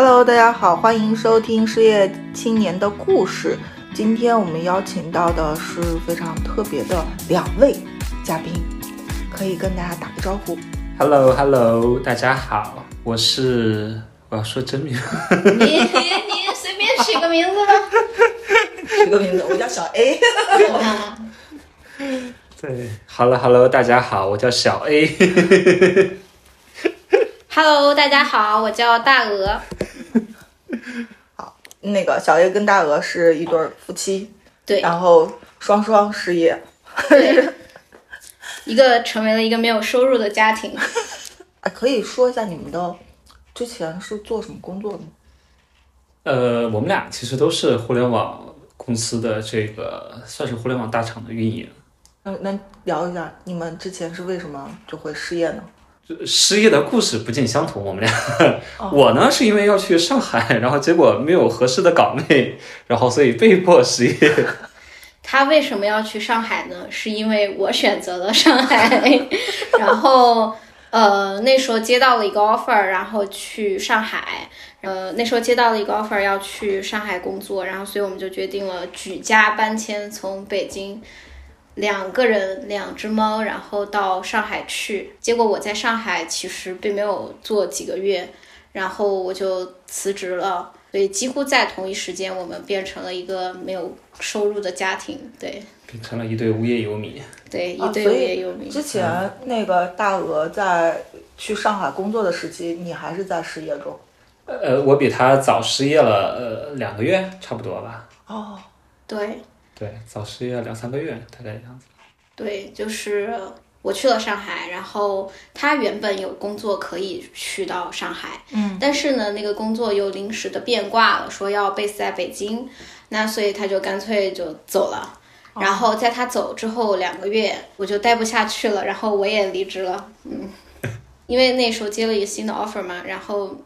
Hello，大家好，欢迎收听失业青年的故事。今天我们邀请到的是非常特别的两位嘉宾，可以跟大家打个招呼。Hello，Hello，大家好，我是我要说真名，你你你随便取个名字吧。取个名字，我叫小 A。对，Hello，Hello，大家好，我叫小 A，Hello，大家好，我叫大鹅。好那个小叶跟大鹅是一对儿夫妻，对然后双双失业。对，一个成为了一个没有收入的家庭。哎，可以说一下你们的之前是做什么工作的吗？呃，我们俩其实都是互联网公司的这个算是互联网大厂的运营。那能聊一下你们之前是为什么就会失业呢？失业的故事不尽相同，我们俩，我呢是因为要去上海，然后结果没有合适的岗位，然后所以被迫失业。他为什么要去上海呢？是因为我选择了上海，然后呃那时候接到了一个 offer，然后去上海。呃，那时候接到了一个 offer 要去上海工作，然后所以我们就决定了举家搬迁，从北京两个人两只猫，然后到上海去。结果我在上海其实并没有做几个月，然后我就辞职了。所以几乎在同一时间，我们变成了一个没有收入的家庭。对变成了一对无业游民。对，一啊对无业游民。之前那个大鹅在去上海工作的时期，你还是在失业中。呃，我比他早失业了呃两个月，差不多吧。哦，对对，早失业两三个月，大概这样子。对，就是我去了上海，然后他原本有工作可以去到上海，嗯，但是呢，那个工作又临时的变卦了，说要 base 在北京，那所以他就干脆就走了。然后在他走之后两个月，我就待不下去了，然后我也离职了，嗯，因为那时候接了一个新的 offer 嘛，然后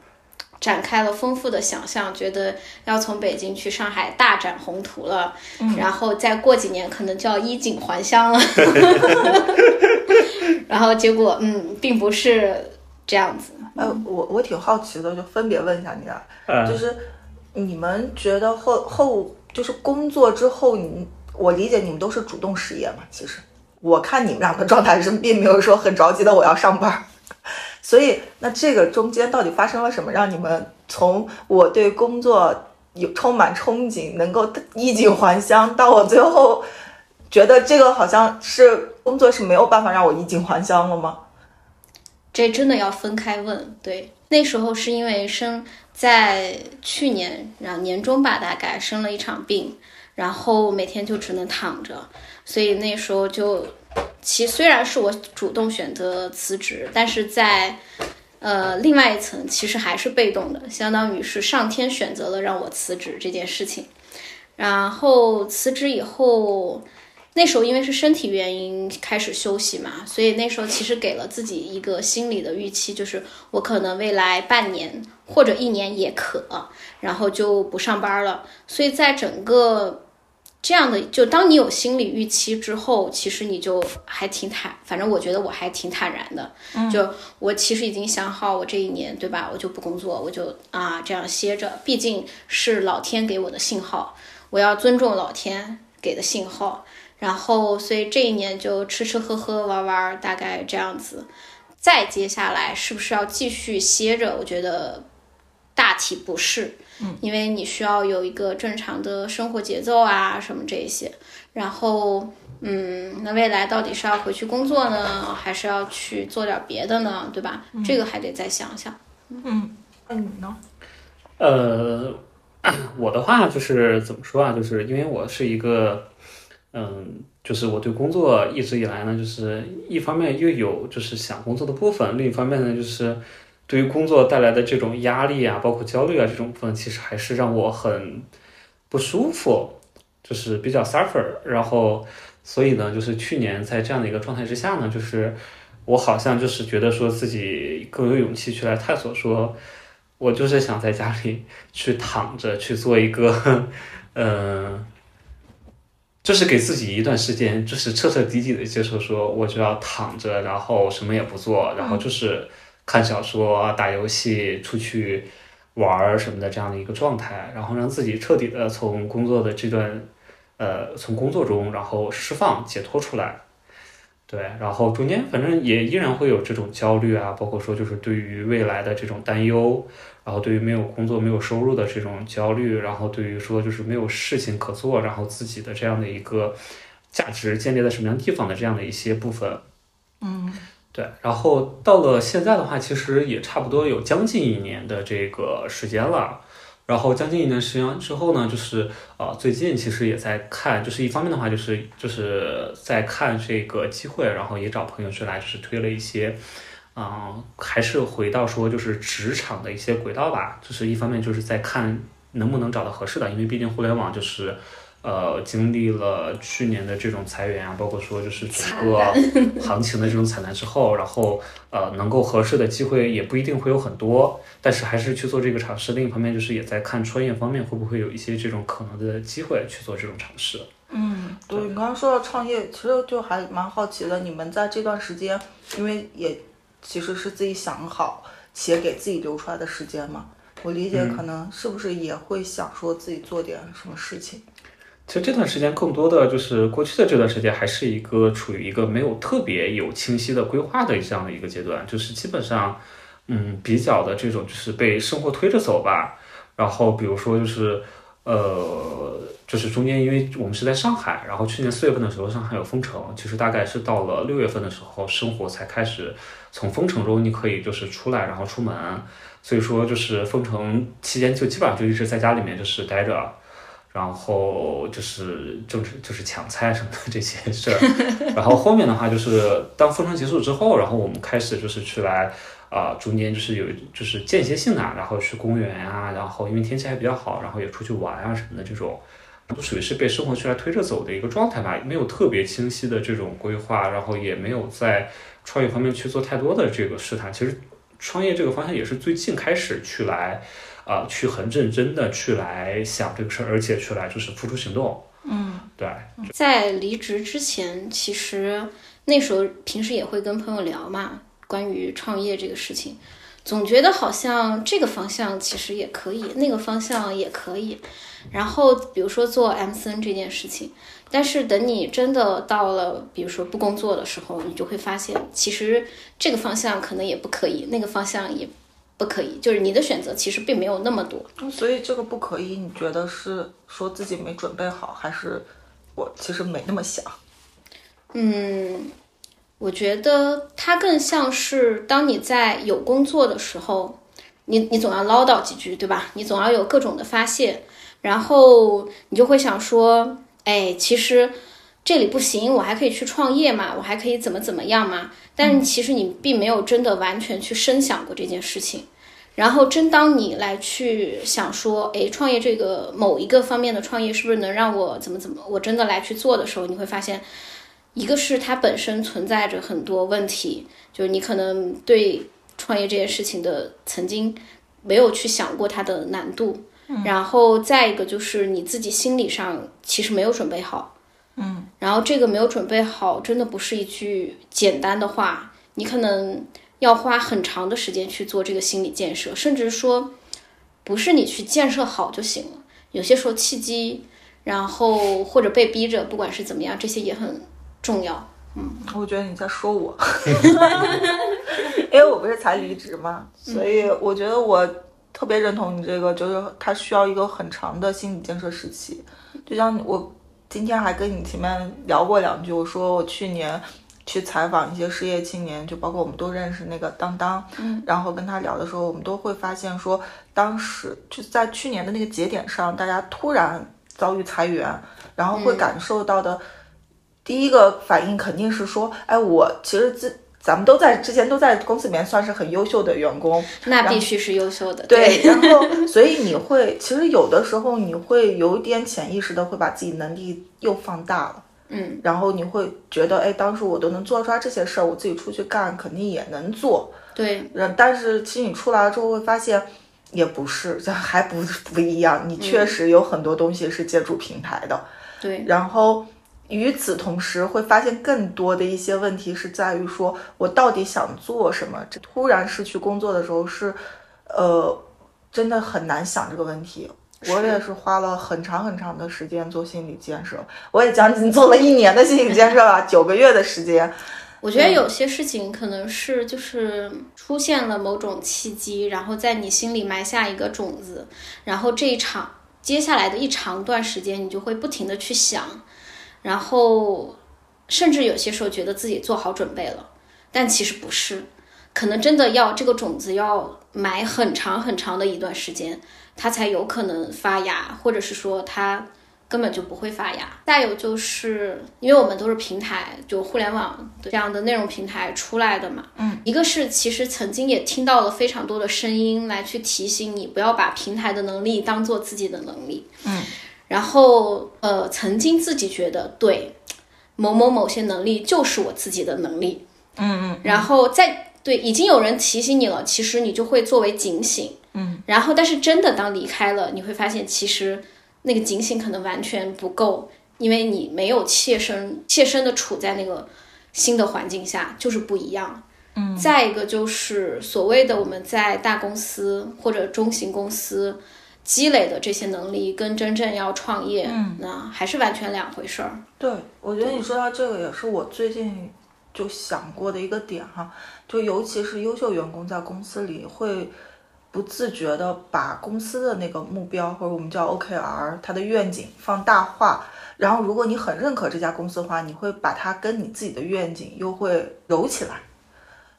展开了丰富的想象，觉得要从北京去上海大展宏图了，然后再过几年可能就要衣锦还乡了，然后结果嗯，并不是这样子，哎，我我挺好奇的，就分别问一下你俩，呃就是你们觉得后后就是工作之后，你我理解你们都是主动失业嘛？其实。我看你们俩的状态是并没有说很着急的我要上班，所以那这个中间到底发生了什么，让你们从我对工作有充满憧憬，能够衣锦还乡，到我最后觉得这个好像是工作是没有办法让我衣锦还乡了吗？这真的要分开问。对，那时候是因为生在去年，然后年中吧，大概生了一场病，然后每天就只能躺着，所以那时候就，其虽然是我主动选择辞职，但是在呃另外一层其实还是被动的，相当于是上天选择了让我辞职这件事情。然后辞职以后，那时候因为是身体原因开始休息嘛，所以那时候其实给了自己一个心理的预期，就是我可能未来半年或者一年也可，然后就不上班了。所以在整个这样的，就当你有心理预期之后，其实你就还挺坦，反正我觉得我还挺坦然的。就我其实已经想好，我这一年对吧，我就不工作，我就啊这样歇着，毕竟是老天给我的信号，我要尊重老天给的信号。然后，所以这一年就吃吃喝喝玩玩，大概这样子。再接下来是不是要继续歇着？我觉得大体不是，嗯，因为你需要有一个正常的生活节奏啊，什么这一些。然后，嗯，那未来到底是要回去工作呢，还是要去做点别的呢？对吧？这个还得再想想。嗯那你呢？呃，我的话就是怎么说啊？就是因为我是一个，嗯，就是我对工作一直以来呢，就是一方面又有就是想工作的部分，另一方面呢，就是对于工作带来的这种压力啊，包括焦虑啊这种部分，其实还是让我很不舒服，就是比较 suffer。然后，所以呢，就是去年在这样的一个状态之下呢，就是我好像就是觉得说自己更有勇气去来探索说。我就是想在家里去躺着去做一个，嗯、就是给自己一段时间，就是彻彻底底的接受，说我就要躺着，然后什么也不做，然后就是看小说、打游戏、出去玩儿什么的这样的一个状态，然后让自己彻底的从工作的这段，呃，从工作中然后释放解脱出来。对，然后中间反正也依然会有这种焦虑啊，包括说就是对于未来的这种担忧，然后对于没有工作、没有收入的这种焦虑，然后对于说就是没有事情可做，然后自己的这样的一个价值建立在什么样地方的这样的一些部分。嗯对，然后到了现在的话，其实也差不多有将近一年的这个时间了。然后将近一年时间之后呢，就是呃，最近其实也在看，就是一方面的话，就是就是在看这个机会，然后也找朋友去来，就是推了一些，嗯、还是回到说就是职场的一些轨道吧。就是一方面就是在看能不能找到合适的，因为毕竟互联网就是。呃，经历了去年的这种裁员啊，包括说就是整个 行情的这种惨淡之后，然后呃，能够合适的机会也不一定会有很多，但是还是去做这个尝试。另一方面，就是也在看创业方面会不会有一些这种可能的机会去做这种尝试。嗯，对你刚刚说到创业，其实就还蛮好奇的，你们在这段时间，因为也其实是自己想好且给自己留出来的时间嘛，我理解可能是不是也会想说自己做点什么事情。其实这段时间更多的就是过去的这段时间，还是一个处于一个没有特别有清晰的规划的这样的一个阶段，就是基本上，嗯，比较的这种就是被生活推着走吧。然后比如说就是，呃，就是中间因为我们是在上海，然后去年四月份的时候上海有封城，其实大概是到了六月份的时候，生活才开始从封城中你可以就是出来，然后出门。所以说就是封城期间就基本上就一直在家里面就是待着。然后就是政治就是抢菜什么的这些事儿，然后后面的话就是当封城结束之后，然后我们开始就是去来啊、中间就是有就是间歇性的，然后去公园啊，然后因为天气还比较好，然后也出去玩啊什么的这种，都属于是被生活去来推着走的一个状态吧，没有特别清晰的这种规划，然后也没有在创业方面去做太多的这个试探。其实创业这个方向也是最近开始去来。啊、去很认真的去来想这个事儿，而且去来就是付出行动。嗯，对，在离职之前，其实那时候平时也会跟朋友聊嘛，关于创业这个事情，总觉得好像这个方向其实也可以，那个方向也可以。然后比如说做 MCN 这件事情，但是等你真的到了，比如说不工作的时候，你就会发现，其实这个方向可能也不可以，那个方向也不可以，就是你的选择其实并没有那么多。所以这个不可以，你觉得是说自己没准备好，还是我其实没那么想？嗯，我觉得它更像是当你在有工作的时候，你你总要唠叨几句，对吧？你总要有各种的发泄，然后你就会想说，哎，其实这里不行，我还可以去创业嘛，我还可以怎么怎么样嘛。但其实你并没有真的完全去深想过这件事情。然后，真当你来去想说，哎，创业这个某一个方面的创业是不是能让我怎么怎么，我真的来去做的时候，你会发现，一个是它本身存在着很多问题，就是你可能对创业这件事情的曾经没有去想过它的难度，然后再一个就是你自己心理上其实没有准备好，嗯，然后这个没有准备好，真的不是一句简单的话，你可能要花很长的时间去做这个心理建设，甚至说不是你去建设好就行了，有些时候契机，然后或者被逼着，不管是怎么样，这些也很重要。嗯我觉得你在说我，因为我不是才离职嘛，所以我觉得我特别认同你这个，就是它需要一个很长的心理建设时期。就像我今天还跟你前面聊过两句，我说我去年去采访一些失业青年，就包括我们都认识那个当当，嗯，然后跟他聊的时候，我们都会发现说，当时就在去年的那个节点上，大家突然遭遇裁员，然后会感受到的。第一个反应肯定是说，哎，我其实自咱们都在之前都在公司里面算是很优秀的员工，那必须是优秀的，对，然后所以你会其实有的时候你会有一点潜意识的会把自己能力又放大了，嗯，然后你会觉得，哎，当时我都能做出来这些事儿，我自己出去干肯定也能做，对，嗯，但是其实你出来了之后会发现。也不是，这 还不不一样。你确实有很多东西是借助平台的，对，然后与此同时，会发现更多的一些问题是在于说，我到底想做什么？这突然失去工作的时候是，呃，真的很难想这个问题。我也是花了很长很长的时间做心理建设，我也将近做了一年的心理建设了，九个月的时间。我觉得有些事情可能是就是出现了某种契机，然后在你心里埋下一个种子，然后这一场接下来的一长段时间，你就会不停的去想，然后甚至有些时候觉得自己做好准备了，但其实不是，可能真的要这个种子要埋很长很长的一段时间，它才有可能发芽，或者是说它。根本就不会发芽。再有就是，因为我们都是平台，就互联网这样的内容平台出来的嘛。嗯，一个是其实曾经也听到了非常多的声音来去提醒你，不要把平台的能力当做自己的能力。嗯，然后呃，曾经自己觉得对某某某些能力就是我自己的能力。嗯嗯，然后再对已经有人提醒你了，其实你就会作为警醒。嗯，然后但是真的当离开了，你会发现其实。那个警醒可能完全不够，因为你没有切身切身的处在那个新的环境下，就是不一样。嗯，再一个就是所谓的我们在大公司或者中型公司积累的这些能力，跟真正要创业，嗯，那还是完全两回事儿。对，我觉得你说到这个也是我最近就想过的一个点哈，就尤其是优秀员工在公司里会。不自觉的把公司的那个目标或者我们叫 OKR，它的愿景放大化。然后，如果你很认可这家公司的话，你会把它跟你自己的愿景又会揉起来。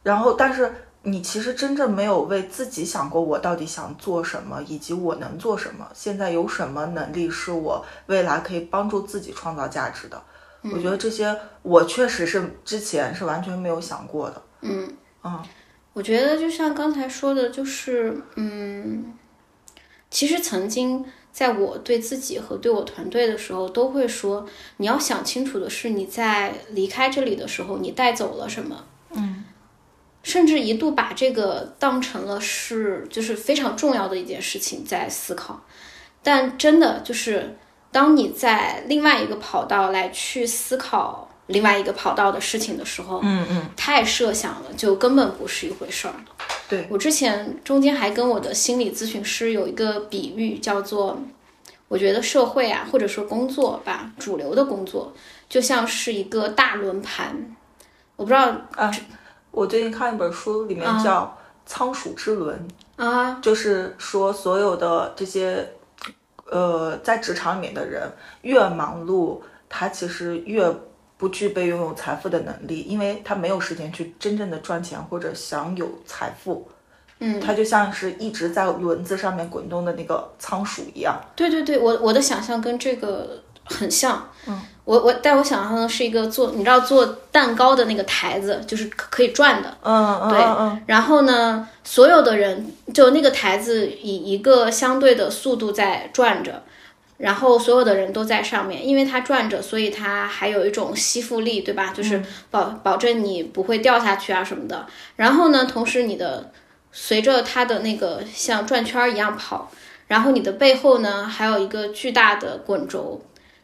然后，但是你其实真正没有为自己想过，我到底想做什么，以及我能做什么。现在有什么能力是我未来可以帮助自己创造价值的？我觉得这些我确实是之前是完全没有想过的。嗯嗯。我觉得就像刚才说的，就是嗯，其实曾经在我对自己和对我团队的时候，都会说，你要想清楚的是，你在离开这里的时候，你带走了什么。嗯，甚至一度把这个当成了是就是非常重要的一件事情在思考，但真的就是当你在另外一个跑道来去思考。另外一个跑道的事情的时候，嗯嗯，太设想了，就根本不是一回事儿。对我之前中间还跟我的心理咨询师有一个比喻，叫做，我觉得社会啊，或者说工作吧，主流的工作就像是一个大轮盘。我不知道啊，我最近看一本书，里面叫《仓鼠之轮》啊，就是说所有的这些，呃，在职场里面的人越忙碌，他其实越。不具备拥有财富的能力，因为他没有时间去真正的赚钱或者享有财富。嗯，他就像是一直在轮子上面滚动的那个仓鼠一样。对对对，我我的想象跟这个很像。嗯，我我但我想象的是一个做你知道做蛋糕的那个台子，就是可以转的。嗯嗯，对。然后呢，所有的人就那个台子以一个相对的速度在转着。然后所有的人都在上面，因为它转着，所以它还有一种吸附力，对吧？就是保保证你不会掉下去啊什么的。然后呢，同时你的随着它的那个像转圈一样跑，然后你的背后呢还有一个巨大的滚轴，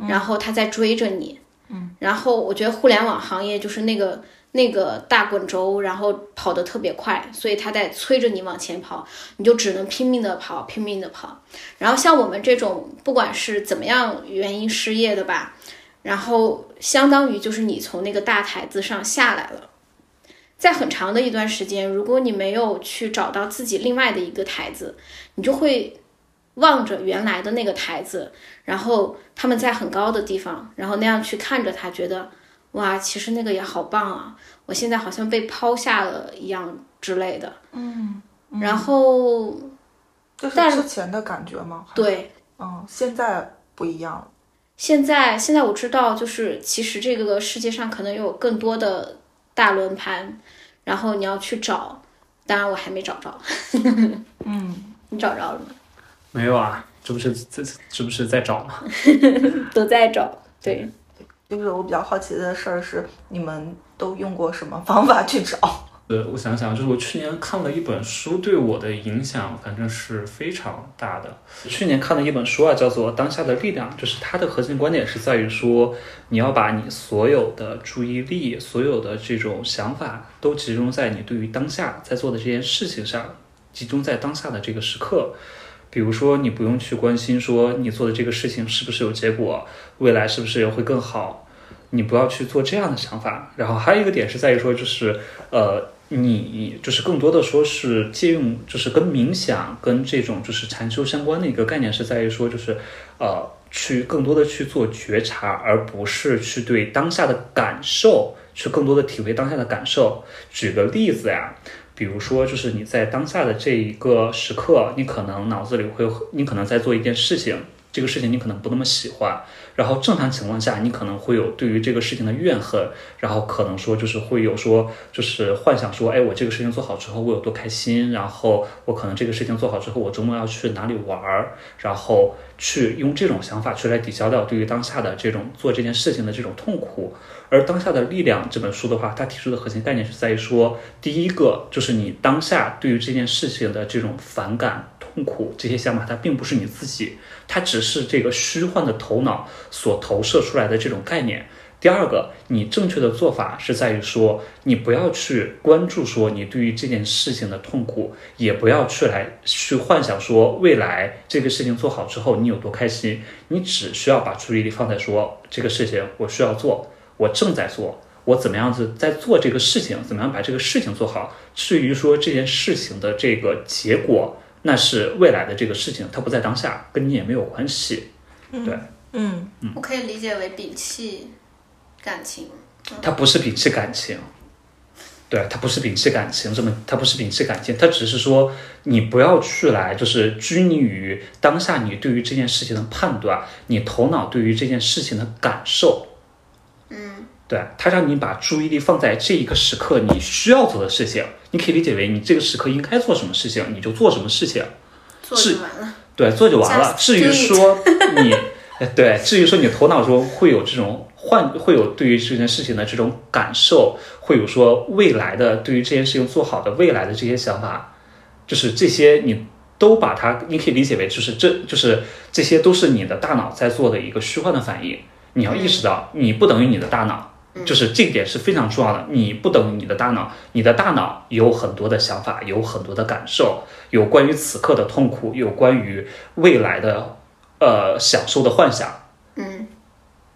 然后他在追着你。嗯。然后我觉得互联网行业就是那个。那个大滚轴，然后跑得特别快，所以他在催着你往前跑，你就只能拼命的跑，拼命的跑。然后像我们这种，不管是怎么样原因失业的吧，然后相当于就是你从那个大台子上下来了，在很长的一段时间，如果你没有去找到自己另外的一个台子，你就会望着原来的那个台子，然后他们在很高的地方，然后那样去看着他，觉得。哇，其实那个也好棒啊！我现在好像被抛下了一样之类的。嗯，然后就是之前的感觉吗？对，嗯，现在不一样了。现在，现在我知道，就是其实这个世界上可能有更多的大轮盘，然后你要去找。当然，我还没找着。嗯，你找着了吗？没有啊，这不是这这不是在找吗？都在找，对。就是我比较好奇的事儿是，你们都用过什么方法去找？呃，我想想，就是我去年看了一本书，对我的影响反正是非常大的。去年看了一本书啊，叫做《当下的力量》，就是它的核心观点是在于说，你要把你所有的注意力、所有的这种想法都集中在你对于当下在做的这件事情上。集中在当下的这个时刻。比如说，你不用去关心说你做的这个事情是不是有结果，未来是不是会更好，你不要去做这样的想法。然后还有一个点是在于说，就是呃，你就是更多的说是借用，就是跟冥想、跟这种就是禅修相关的一个概念是在于说，就是呃，去更多的去做觉察，而不是去对当下的感受去更多的体会当下的感受。举个例子呀。比如说，就是你在当下的这一个时刻，你可能脑子里会，你可能在做一件事情，这个事情你可能不那么喜欢。然后正常情况下，你可能会有对于这个事情的怨恨，然后可能说就是会有说就是幻想说，哎，我这个事情做好之后我有多开心，然后我可能这个事情做好之后，我周末要去哪里玩儿，然后去用这种想法去来抵消掉对于当下的这种做这件事情的这种痛苦。而当下的力量这本书的话，它提出的核心概念是在于说，第一个就是你当下对于这件事情的这种反感、痛苦这些想法，它并不是你自己，它只是这个虚幻的头脑所投射出来的这种概念。第二个，你正确的做法是在于说，你不要去关注说你对于这件事情的痛苦，也不要去来去幻想说未来这个事情做好之后你有多开心，你只需要把注意力放在说这个事情我需要做。我正在做，我怎么样子在做这个事情？怎么样把这个事情做好？至于说这件事情的这个结果，那是未来的这个事情，它不在当下，跟你也没有关系。对，嗯，嗯我可以理解为摒弃感情。它不是摒弃感情，对，它不是摒弃感情，这么，它不是摒弃感情，它只是说你不要去来，就是拘泥于当下你对于这件事情的判断，你头脑对于这件事情的感受。对他让你把注意力放在这一个时刻你需要做的事情，你可以理解为你这个时刻应该做什么事情，你就做什么事情，做就完了。对，做就完了。至于说你，对，至于说你头脑中会有这种幻，会有对于这件事情的这种感受，会有说未来的对于这件事情做好的未来的这些想法，就是这些你都把它，你可以理解为就是这就是这些都是你的大脑在做的一个虚幻的反应。你要意识到，你不等于你的大脑。就是这一点是非常重要的，你不等于你的大脑，你的大脑有很多的想法，有很多的感受，有关于此刻的痛苦，有关于未来的呃享受的幻想。嗯，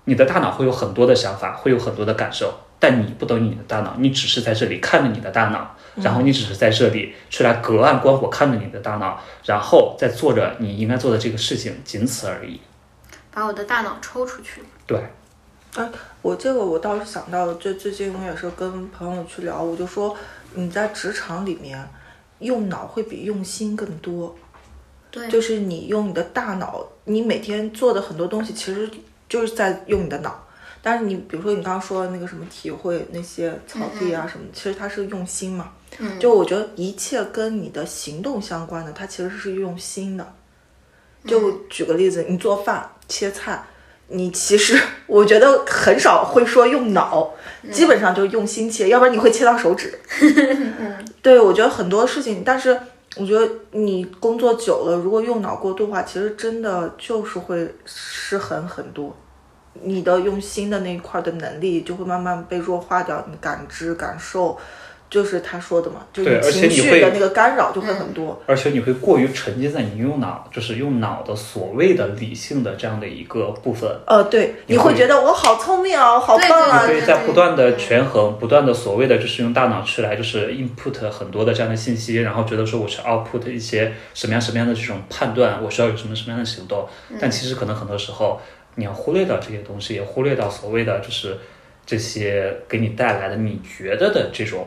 你的大脑会有很多的想法，会有很多的感受，但你不等于你的大脑，你只是在这里看着你的大脑，然后你只是在这里去来隔岸观火看着你的大脑，然后在做着你应该做的这个事情，仅此而已。把我的大脑抽出去。对。哎，我这个我倒是想到，就最近我也是跟朋友去聊，我就说你在职场里面用脑会比用心更多。对，就是你用你的大脑，你每天做的很多东西其实就是在用你的脑。但是你比如说你刚刚说的那个什么体会那些草地啊什么，其实它是用心嘛。嗯。就我觉得一切跟你的行动相关的，它其实是用心的。就举个例子，你做饭切菜。你其实我觉得很少会说用脑，基本上就是用心切，要不然你会切到手指。对，我觉得很多事情，但是我觉得你工作久了，如果用脑过度的话，其实真的就是会失衡很多，你的用心的那一块的能力就会慢慢被弱化掉，你感知感受。就是他说的嘛，就是情绪的那个干扰就会很多，而且你会过于沉浸在你用脑，就是用脑的所谓的理性的这样的一个部分。呃，对，你会觉得我好聪明啊，好棒啊！你会在不断的权衡，不断的所谓的就是用大脑去来就是 input 很多的这样的信息，然后觉得说我是 output 一些什么样什么样的这种判断，我需要有什么什么样的行动。但其实可能很多时候你要忽略掉这些东西，也忽略到所谓的就是这些给你带来的你觉得的这种。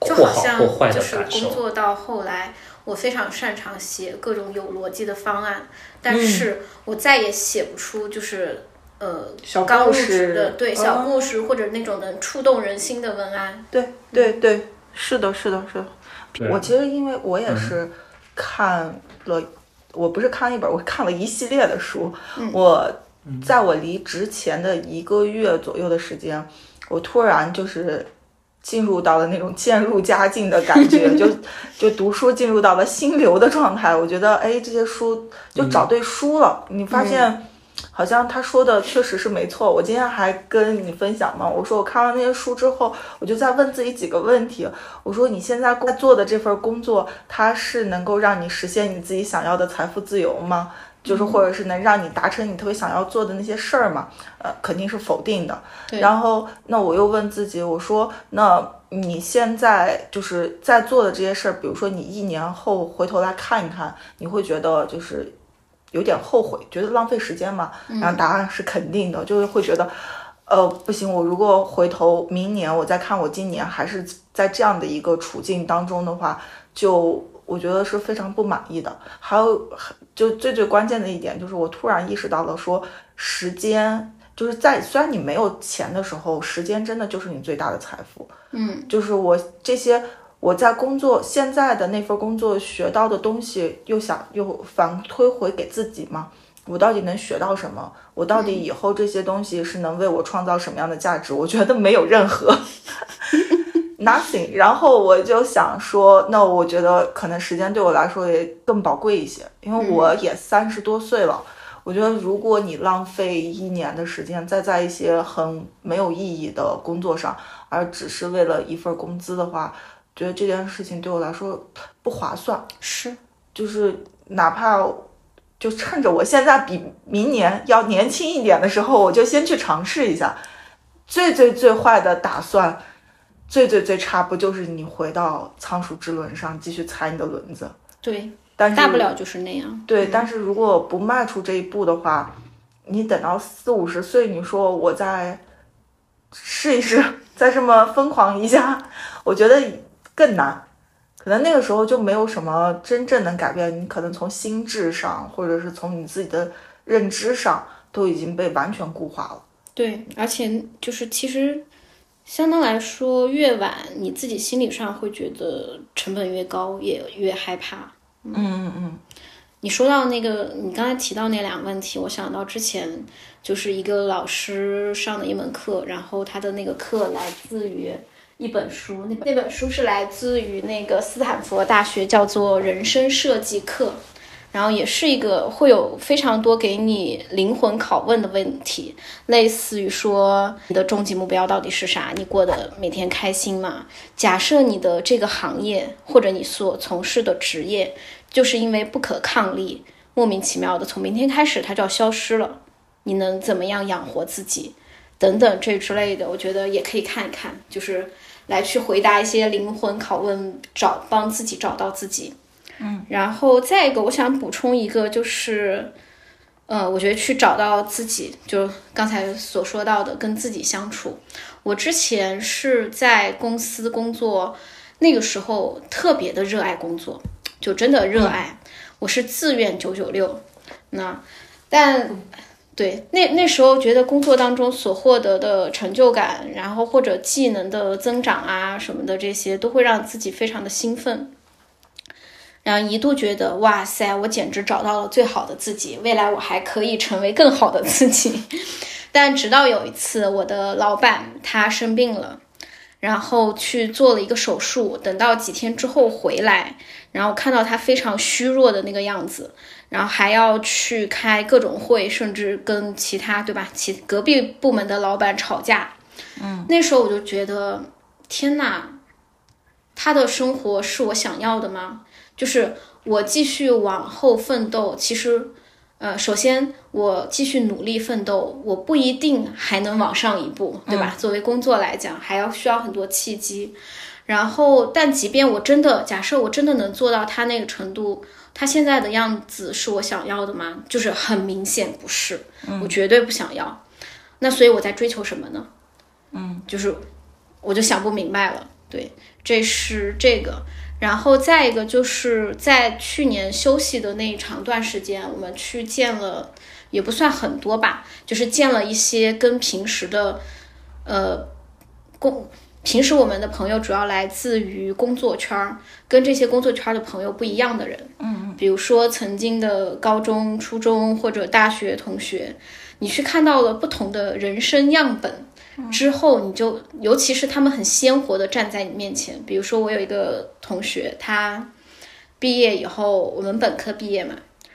就好像就是工作到后来，我非常擅长写各种有逻辑的方案，但是我再也写不出就是呃刚入职的对小故事或者那种能触动人心的文案。对对对，是的，是的，是的。我其实因为我也是看了，我不是看了一本，我看了一系列的书。我在我离职前的一个月左右的时间，我突然就是。进入到了那种渐入佳境的感觉，就 就读书进入到了心流的状态。我觉得，哎，这些书就找对书了。你发现，好像他说的确实是没错。我今天还跟你分享嘛，我说我看完那些书之后，我就在问自己几个问题。我说你现在做的这份工作，它是能够让你实现你自己想要的财富自由吗？就是或者是能让你达成你特别想要做的那些事儿嘛？呃，肯定是否定的。然后那我又问自己，我说那你现在就是在做的这些事儿，比如说你一年后回头来看一看，你会觉得就是有点后悔，觉得浪费时间嘛？然后答案是肯定的，就是会觉得，呃，不行，我如果回头明年我再看我今年还是在这样的一个处境当中的话，就。我觉得是非常不满意的。还有，就最最关键的一点就是，我突然意识到了，说时间就是在虽然你没有钱的时候，时间真的就是你最大的财富。嗯，就是我这些我在工作现在的那份工作学到的东西，又想又反推回给自己吗？我到底能学到什么？我到底以后这些东西是能为我创造什么样的价值？我觉得没有任何。Nothing，然后我就想说，那我觉得可能时间对我来说也更宝贵一些，因为我也三十多岁了。我觉得如果你浪费一年的时间再在一些很没有意义的工作上，而只是为了一份工资的话，觉得这件事情对我来说不划算。是，就是哪怕就趁着我现在比明年要年轻一点的时候，我就先去尝试一下。最最最坏的打算。最最最差不就是你回到仓鼠之轮上继续踩你的轮子？对，但是大不了就是那样。对，但是如果不迈出这一步的话，你等到四五十岁，你说我再试一试，再这么疯狂一下，我觉得更难。可能那个时候就没有什么真正能改变你，可能从心智上，或者是从你自己的认知上，都已经被完全固化了。对，而且就是其实。相当来说，越晚你自己心理上会觉得成本越高，也越害怕。嗯嗯嗯。你说到那个，你刚才提到那两个问题，我想到之前就是一个老师上的一门课，然后他的那个课来自于一本书，那本那本书是来自于那个斯坦福大学，叫做《人生设计课》。然后也是一个会有非常多给你灵魂拷问的问题，类似于说你的终极目标到底是啥？你过得每天开心吗？假设你的这个行业或者你所从事的职业，就是因为不可抗力，莫名其妙的从明天开始它就要消失了，你能怎么样养活自己？等等这之类的，我觉得也可以看一看，就是来去回答一些灵魂拷问，找帮自己找到自己。嗯，然后再一个，我想补充一个，就是，呃，我觉得去找到自己，就刚才所说到的，跟自己相处。我之前是在公司工作，那个时候特别的热爱工作，就真的热爱。我是自愿九九六，那，但对那那时候觉得工作当中所获得的成就感，然后或者技能的增长啊什么的，这些都会让自己非常的兴奋。然后一度觉得哇塞，我简直找到了最好的自己，未来我还可以成为更好的自己。但直到有一次，我的老板他生病了，然后去做了一个手术，等到几天之后回来，然后看到他非常虚弱的那个样子，然后还要去开各种会，甚至跟其他对吧，其隔壁部门的老板吵架。嗯，那时候我就觉得天呐，他的生活是我想要的吗？就是我继续往后奋斗，其实，呃，首先我继续努力奋斗，我不一定还能往上一步，对吧？作为工作来讲，还要需要很多契机。然后，但即便我真的假设我真的能做到他那个程度，他现在的样子是我想要的吗？就是很明显不是，我绝对不想要。那所以我在追求什么呢？嗯，就是我就想不明白了。对，这是这个。然后再一个就是在去年休息的那一长段时间，我们去见了，也不算很多吧，就是见了一些跟平时的，呃，工平时我们的朋友主要来自于工作圈儿，跟这些工作圈的朋友不一样的人，嗯嗯，比如说曾经的高中、初中或者大学同学，你去看到了不同的人生样本。之后你就，尤其是他们很鲜活的站在你面前。比如说，我有一个同学，他毕业以后，我们本科毕业嘛，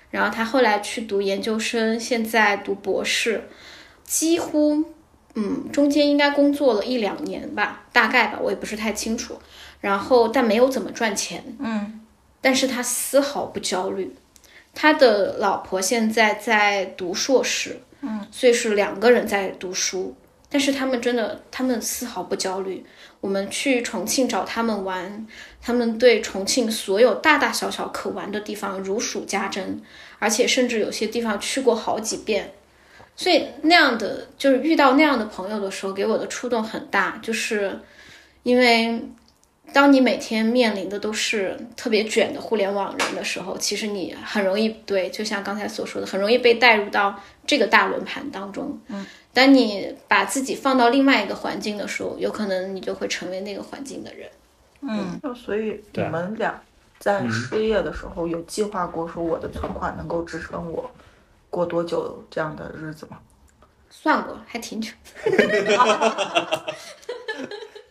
然后他后来去读研究生，现在读博士，几乎嗯中间应该工作了一两年吧，大概吧，我也不是太清楚。然后但没有怎么赚钱，嗯，但是他丝毫不焦虑。他的老婆现在在读硕士，嗯，所以是两个人在读书，但是他们真的，他们丝毫不焦虑。我们去重庆找他们玩，他们对重庆所有大大小小可玩的地方如数家珍，而且甚至有些地方去过好几遍。所以那样的就是遇到那样的朋友的时候，给我的触动很大，就是因为。当你每天面临的都是特别卷的互联网人的时候，其实你很容易对，就像刚才所说的，很容易被带入到这个大轮盘当中。嗯，当你把自己放到另外一个环境的时候，有可能你就会成为那个环境的人。嗯，那所以你们俩在失业的时候有计划过说我的存款能够支撑我过多久这样的日子吗？算过，还挺久。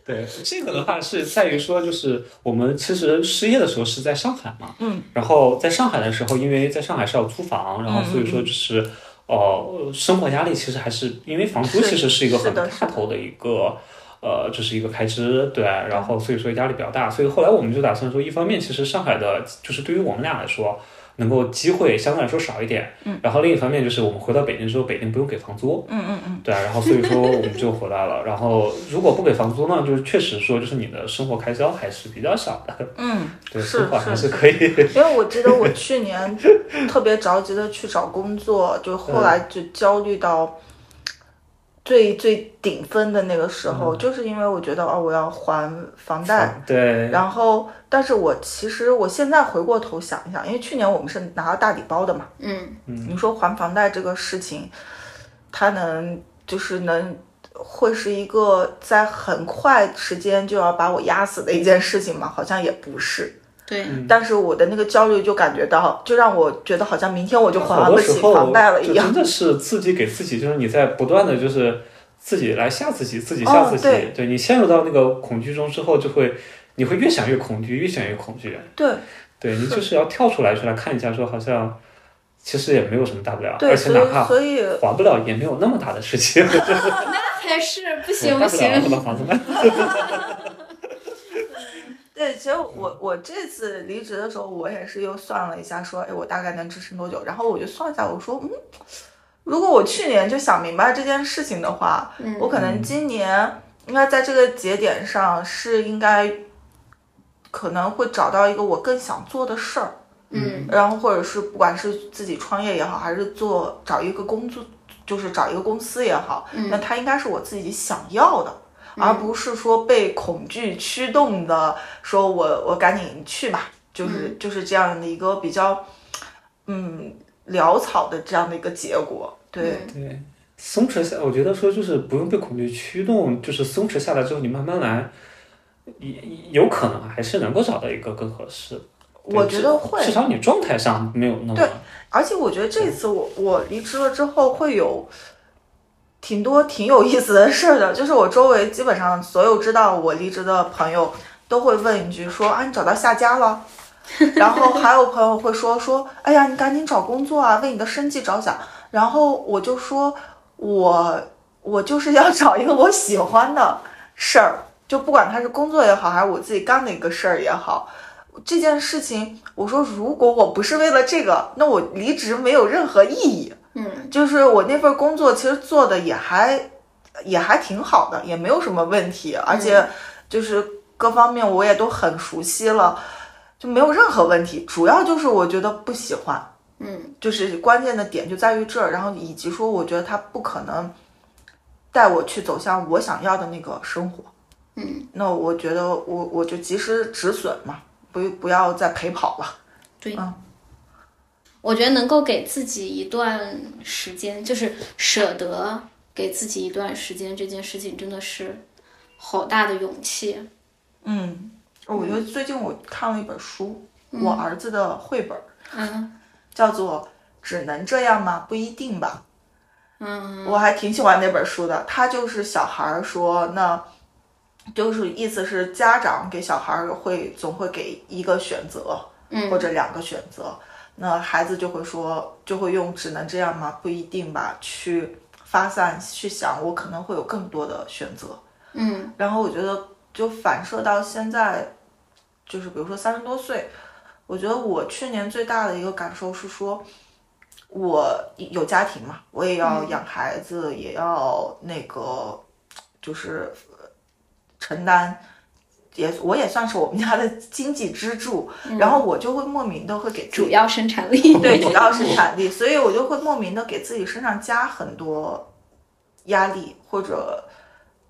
对，这个的话是在于说，就是我们其实失业的时候是在上海嘛，嗯，然后在上海的时候，因为在上海是要租房，然后所以说就是，呃，生活压力其实还是因为房租其实是一个很大头的一个。呃，就是一个开支，对，然后所以说压力比较大，所以后来我们就打算说，一方面其实上海的，就是对于我们俩来说，能够机会相对来说少一点，嗯，然后另一方面就是我们回到北京之后，北京不用给房租，嗯嗯嗯，对啊，然后所以说我们就回来了。然后如果不给房租呢，就是确实说就是你的生活开销还是比较少的，嗯，对，是生活还是是可以。因为我记得我去年特别着急的去找工作，就后来就焦虑到最最顶峰的那个时候，就是因为我觉得哦，我要还房贷，对，然后，但是我其实我现在回过头想一想，因为去年我们是拿了大礼包的嘛，嗯，你说还房贷这个事情，它能就是能会是一个在很快时间就要把我压死的一件事情吗？好像也不是。对，但是我的那个焦虑就感觉到，就让我觉得好像明天我就还好不起房贷了一样就真。的是自己给自己，就是你在不断的就是自己来吓自己，自己吓自己。哦对你陷入到那个恐惧中之后，就会你会越想越恐惧，越想越恐惧。对对你就是要跳出来出来看一下，说好像其实也没有什么大不了，而且哪怕所以还不了也没有那么大的事情。那才是不行不行就。把房子卖。对，其实我我这次离职的时候，我也是又算了一下，说，哎，我大概能支撑多久？然后我就算一下，我说，嗯，如果我去年就想明白这件事情的话，嗯我可能今年应该在这个节点上是应该可能会找到一个我更想做的事儿，嗯然后或者是不管是自己创业也好，还是做找一个工作，就是找一个公司也好，那它应该是我自己想要的。而不是说被恐惧驱动的，说我我赶紧去吧，就是、就是这样的一个比较，嗯，潦草的这样的一个结果。对，对，松弛下，我觉得说就是不用被恐惧驱动，就是松弛下来之后，你慢慢来，也有可能还是能够找到一个更合适的。我觉得会至少你状态上没有那么对而且我觉得这次我我离职了之后会有挺多挺有意思的事儿的，就是我周围基本上所有知道我离职的朋友都会问一句说啊你找到下家了，然后还有朋友会说说哎呀你赶紧找工作啊，为你的生计着想，然后我就说我我就是要找一个我喜欢的事儿，就不管他是工作也好，还是我自己干的一个事儿也好。这件事情，我说如果我不是为了这个，那我离职没有任何意义。嗯，就是我那份工作其实做的也还也还挺好的，也没有什么问题，而且就是各方面我也都很熟悉了，就没有任何问题。主要就是我觉得不喜欢，嗯，就是关键的点就在于这儿，然后以及说我觉得他不可能带我去走向我想要的那个生活。嗯，那我觉得我我就及时止损嘛，不不要再陪跑了。对。嗯我觉得能够给自己一段时间，就是舍得给自己一段时间，这件事情真的是好大的勇气。嗯，我觉得最近我看了一本书，我儿子的绘本，嗯叫做《只能这样吗？不一定吧》。嗯我还挺喜欢那本书的。他就是小孩儿说，那就是意思是家长给小孩儿会总会给一个选择，嗯或者两个选择。那孩子就会说，就会用“只能这样吗？不一定吧”去发散去想，我可能会有更多的选择。嗯然后我觉得就反射到现在，就是比如说三十多岁，我觉得我去年最大的一个感受是说，我有家庭嘛，我也要养孩子，也要那个就是呃承担。也我也算是我们家的经济支柱，然后我就会莫名的会给主要生产力。对 主要生产力，所以我就会莫名的给自己身上加很多压力，或者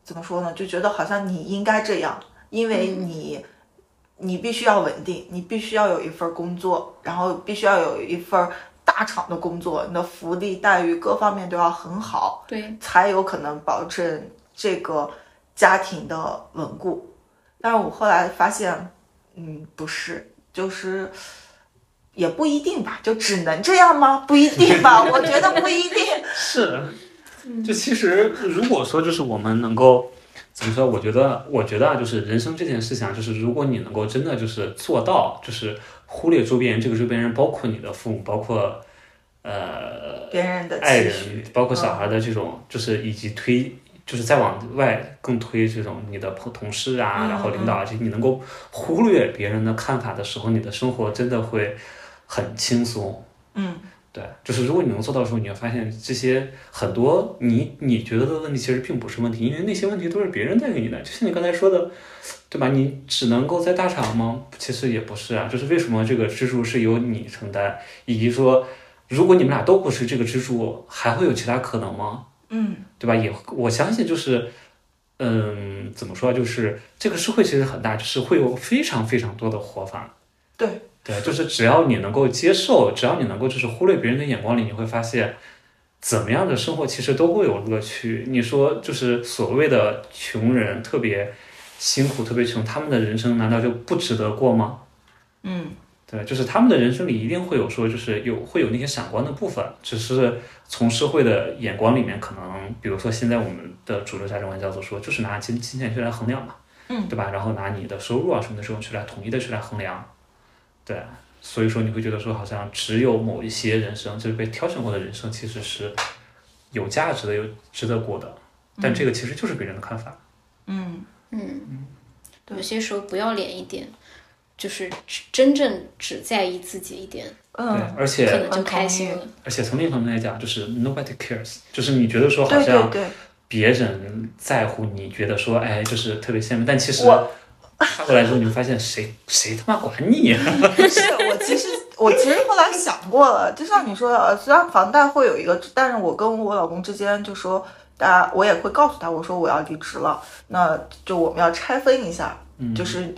怎么说呢，就觉得好像你应该这样，因为你、你必须要稳定，你必须要有一份工作，然后必须要有一份大厂的工作，你的福利待遇各方面都要很好，对，才有可能保证这个家庭的稳固。但是我后来发现，嗯，不是，就是也不一定吧，就只能这样吗？不一定吧，我觉得不一定。是，就其实如果说就是我们能够怎么说？我觉得，我觉得啊，就是人生这件事情啊，就是如果你能够真的就是做到，就是忽略周边人，这个周边人包括你的父母，包括呃别人的爱人，，包括小孩的这种，就是以及推，就是再往外更推这种你的朋同事啊，嗯然后领导啊，这你能够忽略别人的看法的时候，你的生活真的会很轻松。嗯对，就是如果你能做到的时候，你会发现这些很多你你觉得的问题其实并不是问题，因为那些问题都是别人带给你的。就像你刚才说的，对吧？你只能够在大厂吗？其实也不是啊，就是为什么这个支柱是由你承担，以及说，如果你们俩都不是这个支柱，还会有其他可能吗？嗯对吧？也我相信就是，嗯，怎么说啊？就是这个社会其实很大，就是会有非常非常多的活法。对对，就是只要你能够接受，只要你能够就是忽略别人的眼光里，你会发现，怎么样的生活其实都会有乐趣。你说就是所谓的穷人特别辛苦、特别穷，他们的人生难道就不值得过吗？嗯对，就是他们的人生里一定会有说，就是有会有那些闪光的部分，只是从社会的眼光里面，可能比如说现在我们的主流价值观叫做说，就是拿金金钱去来衡量嘛，嗯，对吧？然后拿你的收入啊什么的这种去来统一的去来衡量，对，所以说你会觉得说，好像只有某一些人生，就是被挑选过的人生，其实是有价值的，有值得过的，但这个其实就是别人的看法。嗯。嗯，有些时候不要脸一点，就是只真正只在意自己一点，对嗯，，而且可能就开心了。而且从另一方面来讲，就是 nobody cares，就是你觉得说好像对对，别人在乎你，觉得说哎就是特别羡慕，但其实我他过来之后，你会发现谁谁他妈管你啊、不是我其实我其实后来想过了，就像你说的，呃虽然房贷会有一个，但是我跟我老公之间就说，大家我也会告诉他，我说我要离职了，那就我们要拆分一下，就是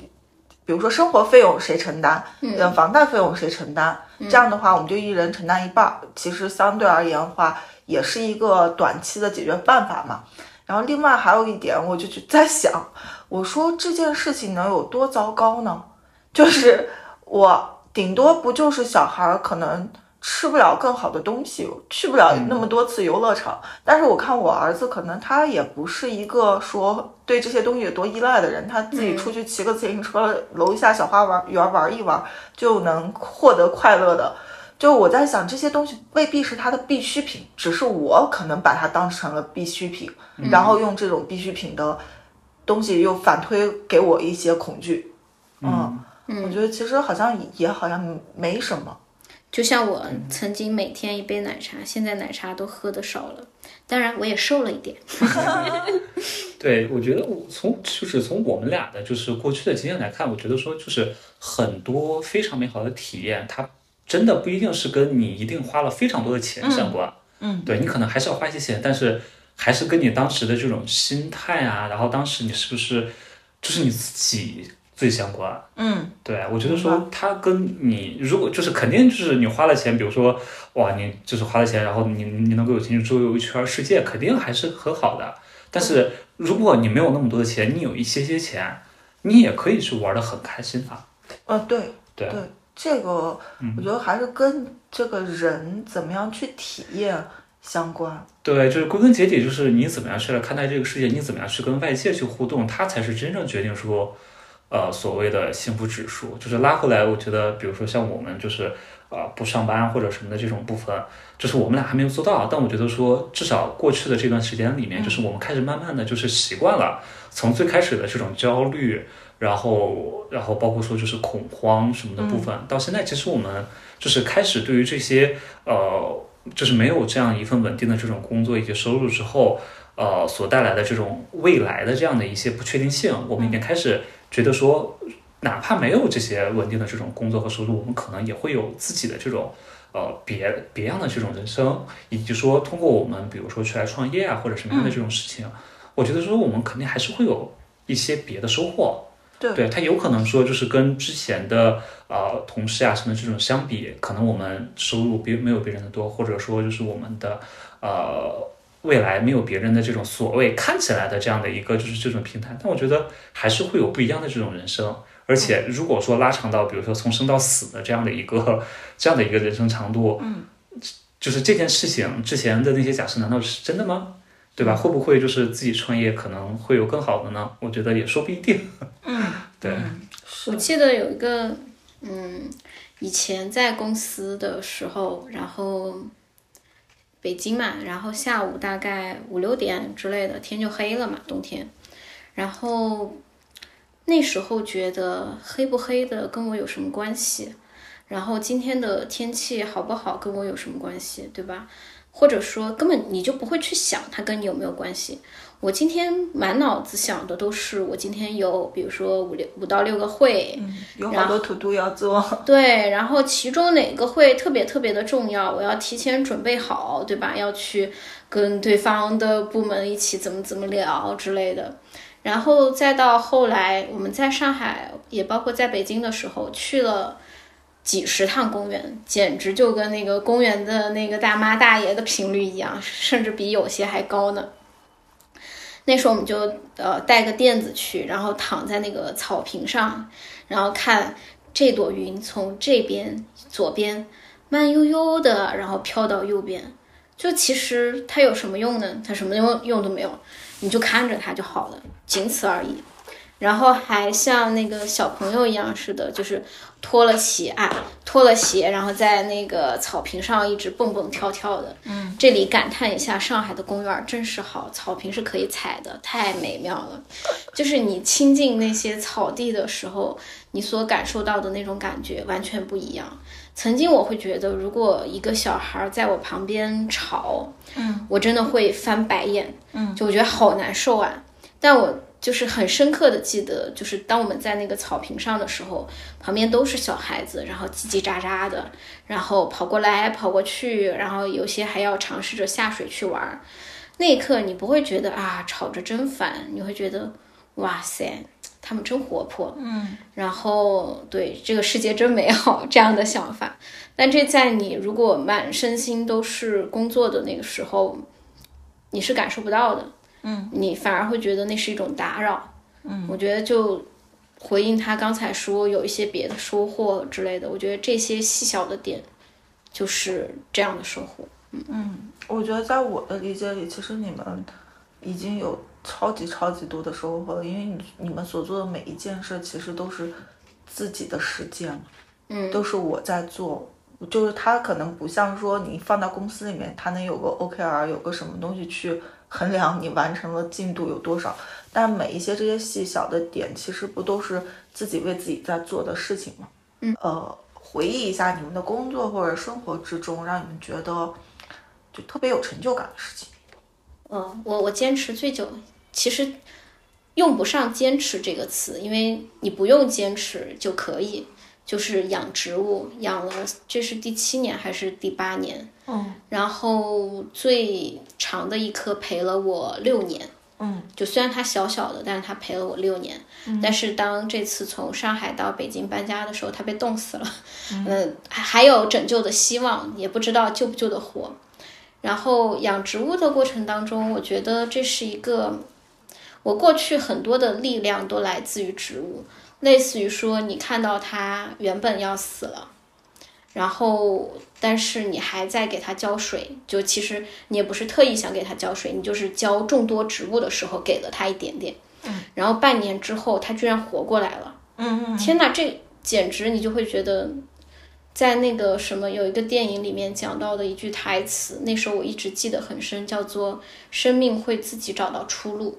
比如说生活费用谁承担，嗯，房贷费用谁承担，这样的话我们就一人承担一半儿，其实相对而言的话，也是一个短期的解决办法嘛。然后另外还有一点，我就在想，我说这件事情能有多糟糕呢？就是我顶多不就是小孩儿可能吃不了更好的东西，去不了那么多次游乐场。但是我看我儿子，可能他也不是一个说对这些东西有多依赖的人，他自己出去骑个自行车，楼下小花玩园玩一玩就能获得快乐的。就我在想，这些东西未必是他的必需品，只是我可能把它当成了必需品，然后用这种必需品的东西又反推给我一些恐惧。嗯，我觉得其实好像也好像没什么。就像我曾经每天一杯奶茶，现在奶茶都喝的少了，当然我也瘦了一点。对，我觉得我从就是从我们俩的就是过去的经验来看，我觉得说就是很多非常美好的体验，它真的不一定是跟你一定花了非常多的钱相关。嗯，对你可能还是要花一些钱，但是还是跟你当时的这种心态啊，然后当时你是不是就是你自己最相关。嗯对，我觉得说它跟你如果就是肯定就是你花了钱，比如说哇，你就是花了钱，然后你你能够有钱去周游一圈世界，肯定还是很好的。但是如果你没有那么多的钱，你有一些些钱，你也可以去玩的很开心啊。呃，对对对，这个我觉得还是跟这个人怎么样去体验相关。对，就是归根结底就是你怎么样去来看待这个世界，你怎么样去跟外界去互动，它才是真正决定说，呃所谓的幸福指数，就是拉回来。我觉得，比如说像我们就是呃不上班或者什么的这种部分，就是我们俩还没有做到。但我觉得说，至少过去的这段时间里面，就是我们开始慢慢的就是习惯了，从最开始的这种焦虑，然后然后包括说就是恐慌什么的部分，到现在其实我们就是开始对于这些呃。就是没有这样一份稳定的这种工作以及收入之后，呃，所带来的这种未来的这样的一些不确定性，我们已经开始觉得说，哪怕没有这些稳定的这种工作和收入，我们可能也会有自己的这种呃别别样的这种人生，以及说通过我们比如说出来创业啊或者什么样的这种事情，我觉得说我们肯定还是会有一些别的收获。对，他有可能说就是跟之前的呃同事啊什么这种相比，可能我们收入比没有别人的多，或者说就是我们的呃未来没有别人的这种所谓看起来的这样的一个就是这种平台，但我觉得还是会有不一样的这种人生。而且如果说拉长到比如说从生到死的这样的一个 这样的一个人生长度，嗯，就是这件事情之前的那些假设难道是真的吗？对吧？会不会就是自己创业可能会有更好的呢？我觉得也说不一定。嗯，对。我记得有一个，嗯，以前在公司的时候，然后北京嘛，然后下午大概五六点之类的天就黑了嘛，冬天。然后那时候觉得黑不黑的跟我有什么关系？然后今天的天气好不好跟我有什么关系？对吧？或者说，根本你就不会去想它跟你有没有关系。我今天满脑子想的都是，我今天有，比如说五六五到六个会，有好多 to do 要做。对，然后其中哪个会特别特别的重要，我要提前准备好，对吧？要去跟对方的部门一起怎么怎么聊之类的。然后再到后来，我们在上海，也包括在北京的时候，去了。几十趟公园，简直就跟那个公园的那个大妈大爷的频率一样，甚至比有些还高呢。那时候我们就呃带个垫子去，然后躺在那个草坪上，然后看这朵云从这边左边慢悠悠的，然后飘到右边。就其实它有什么用呢？它什么用用都没有，你就看着它就好了，仅此而已。然后还像那个小朋友一样似的，就是脱了鞋啊，脱了鞋，然后在那个草坪上一直蹦蹦跳跳的。嗯，这里感叹一下，上海的公园真是好，草坪是可以踩的，太美妙了。就是你亲近那些草地的时候，你所感受到的那种感觉完全不一样。曾经我会觉得，如果一个小孩在我旁边吵，嗯，我真的会翻白眼，嗯，就我觉得好难受啊。但我。就是很深刻的记得，就是当我们在那个草坪上的时候，旁边都是小孩子，然后叽叽喳喳的，然后跑过来跑过去，然后有些还要尝试着下水去玩。那一刻你不会觉得啊吵着真烦，你会觉得哇塞，他们真活泼，嗯，然后对这个世界真美好这样的想法。但这在你如果满身心都是工作的那个时候，你是感受不到的。嗯，你反而会觉得那是一种打扰。嗯，我觉得就回应他刚才说有一些别的收获之类的，我觉得这些细小的点就是这样的收获。嗯，我觉得在我的理解里，其实你们已经有超级超级多的收获了，因为你你们所做的每一件事其实都是自己的实践嘛，嗯，都是我在做。就是他可能不像说你放到公司里面，他能有个 OKR，有个什么东西去。衡量你完成了进度有多少，但每一些这些细小的点，其实不都是自己为自己在做的事情吗？嗯，呃，回忆一下你们的工作或者生活之中，让你们觉得就特别有成就感的事情。嗯，我我坚持最久，其实用不上“坚持”这个词，因为你不用坚持就可以。就是养植物，养了这是第七年还是第八年？嗯，然后最长的一棵陪了我六年。嗯，就虽然它小小的，但是它陪了我六年。嗯，但是当这次从上海到北京搬家的时候，它被冻死了。嗯，还还有拯救的希望，也不知道救不救得活。然后养植物的过程当中，我觉得这是一个，我过去很多的力量都来自于植物。类似于说，你看到它原本要死了，然后但是你还在给它浇水，就其实你也不是特意想给它浇水，你就是浇众多植物的时候给了它一点点，嗯，然后半年之后它居然活过来了，嗯嗯天哪，这简直你就会觉得，在那个什么有一个电影里面讲到的一句台词，那时候我一直记得很深，叫做“生命会自己找到出路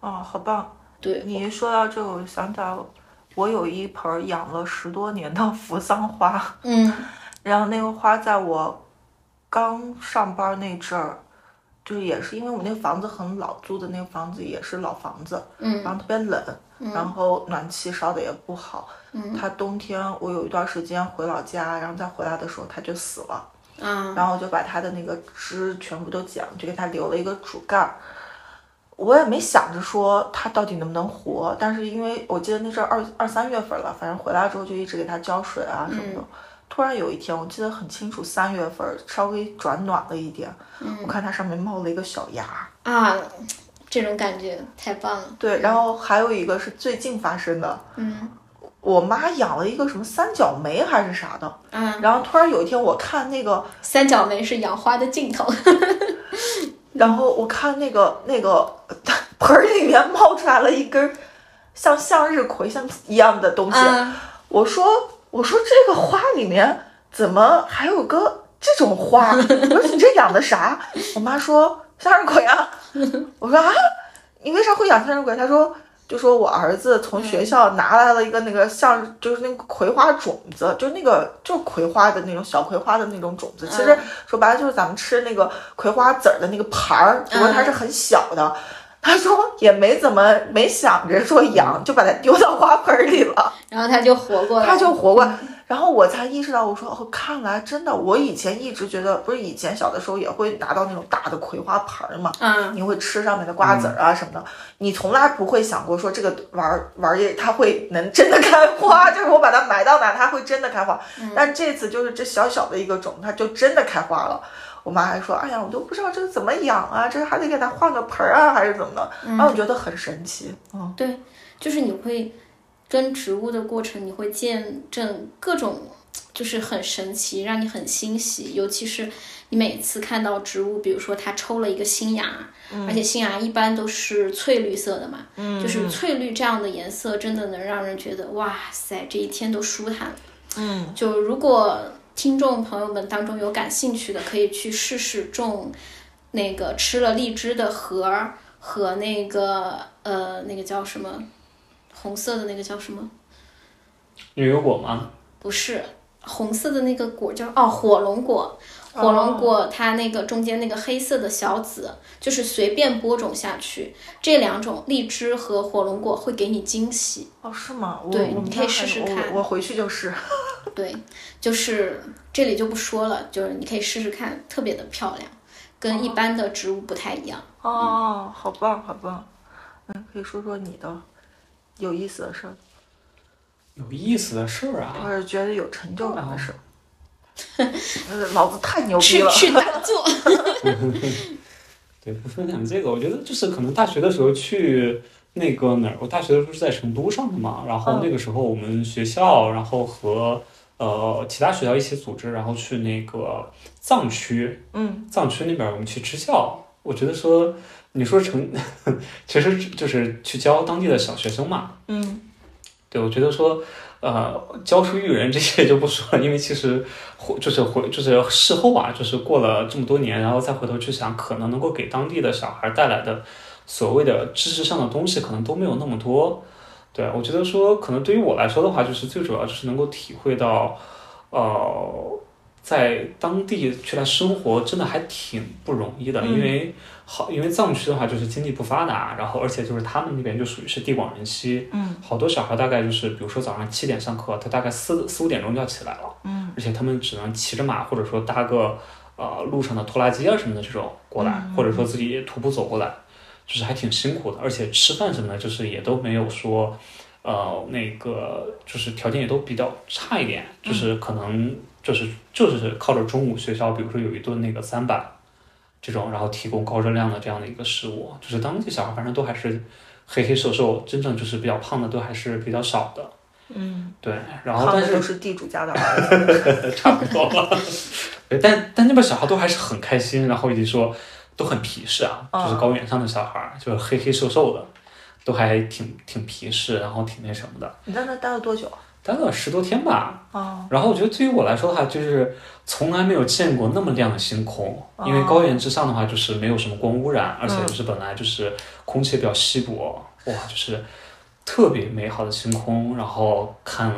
哦，好棒！对你一说到这个，我就想起来我我有一盆养了十多年的扶桑花”。嗯然后那个花在我刚上班那阵儿，就是也是因为我那个房子很老，租的那个房子也是老房子，嗯然后特别冷，然后暖气烧的也不好。嗯它冬天我有一段时间回老家，然后再回来的时候它就死了，嗯然后我就把它的那个枝全部都剪了，就给它留了一个主干儿。我也没想着说它到底能不能活，但是因为我记得那阵儿二二三月份了，反正回来之后就一直给它浇水啊什么的。突然有一天，我记得很清楚，三月份稍微转暖了一点，我看它上面冒了一个小芽。啊，这种感觉太棒了。对，然后还有一个是最近发生的，嗯我妈养了一个什么三角梅还是啥的，嗯，然后突然有一天我看那个，三角梅是养花的尽头。然后我看那个那个盆儿里面冒出来了一根儿像向日葵像一样的东西，啊我说我说这个花里面怎么还有个这种花？我说你这养的啥？我妈说向日葵啊。我说啊，你为啥会养向日葵？她说就说我儿子从学校拿来了一个那个像就是那个葵花种子，就那个就是葵花的那种小葵花的那种种子。其实说白了就是咱们吃那个葵花籽儿的那个盘儿，只不过它是很小的。他说也没怎么没想着说养，就把它丢到花盆儿里了。然后它就活过来，它就活过来。然后我才意识到，我说哦，看来真的，我以前一直觉得，不是以前小的时候也会拿到那种大的葵花盆儿嘛，嗯你会吃上面的瓜子儿啊什么的，你从来不会想过说这个玩儿玩意儿它会能真的开花，就是我把它埋到哪，它会真的开花。但这次就是这小小的一个种，它就真的开花了。我妈还说：“哎呀，我都不知道这个怎么养啊，这个还得给它换个盆儿啊，还是怎么的？”然后我觉得很神奇，嗯，对，就是你会跟植物的过程，你会见证各种，就是很神奇，让你很欣喜。尤其是你每次看到植物，比如说它抽了一个新芽，而且新芽一般都是翠绿色的嘛，嗯，就是翠绿这样的颜色，真的能让人觉得哇塞，这一天都舒坦。嗯，就如果听众朋友们当中有感兴趣的，可以去试试种那个吃了荔枝的核儿和那个呃那个叫什么红色的那个叫什么？牛油果吗？不是红色的那个果叫哦火龙果，火龙果它那个中间那个黑色的小籽，就是随便播种下去，这两种荔枝和火龙果会给你惊喜。哦，是吗？我对你可以试试看我我回去就试。对，就是这里就不说了，就是你可以试试看，特别的漂亮，跟一般的植物不太一样。哦，好棒，好棒。嗯，可以说说你的有意思的事儿，有意思的事儿啊，或者觉得有成就感的事老子太牛逼了！去打坐，对，不分享这个，我觉得就是可能大学的时候去那个哪儿，我大学的时候是在成都上的嘛，然后那个时候我们学校，然后和呃其他学校一起组织，然后去那个藏区，嗯。藏区那边我们去支教，我觉得说你说成，其实就是去教当地的小学生嘛，嗯。对，我觉得说，呃，教书育人这些就不说了，因为其实回就是回就是事后啊，就是过了这么多年，然后再回头去想，可能能够给当地的小孩带来的所谓的知识上的东西，可能都没有那么多。对我觉得说，可能对于我来说的话，就是最主要就是能够体会到，呃，在当地去来生活真的还挺不容易的，因为好，因为藏区的话就是经济不发达，然后而且就是他们那边就属于是地广人稀，嗯。好多小孩大概就是，比如说早上七点上课，他大概四四五点钟就要起来了，嗯。而且他们只能骑着马，或者说搭个呃路上的拖拉机啊什么的这种过来，或者说自己徒步走过来，就是还挺辛苦的，而且吃饭什么的，就是也都没有说，呃，那个就是条件也都比较差一点，就是可能就是就是靠着中午学校，比如说有一顿那个三板这种，然后提供高热量的这样的一个食物，就是当地小孩反正都还是黑黑瘦瘦，真正就是比较胖的都还是比较少的。嗯，对，然后但是都是地主家的儿子。差不多了。对，但但那边小孩都还是很开心，然后以及说都很皮实啊，就是高原上的小孩，就是黑黑瘦瘦的，都还挺挺皮实，然后挺那什么的，你在那待了多久？待了十多天吧。哦，然后我觉得对于我来说的话，就是从来没有见过那么亮的星空，因为高原之上的话就是没有什么光污染，而且就是本来就是空气比较稀薄，哇，就是特别美好的星空，然后看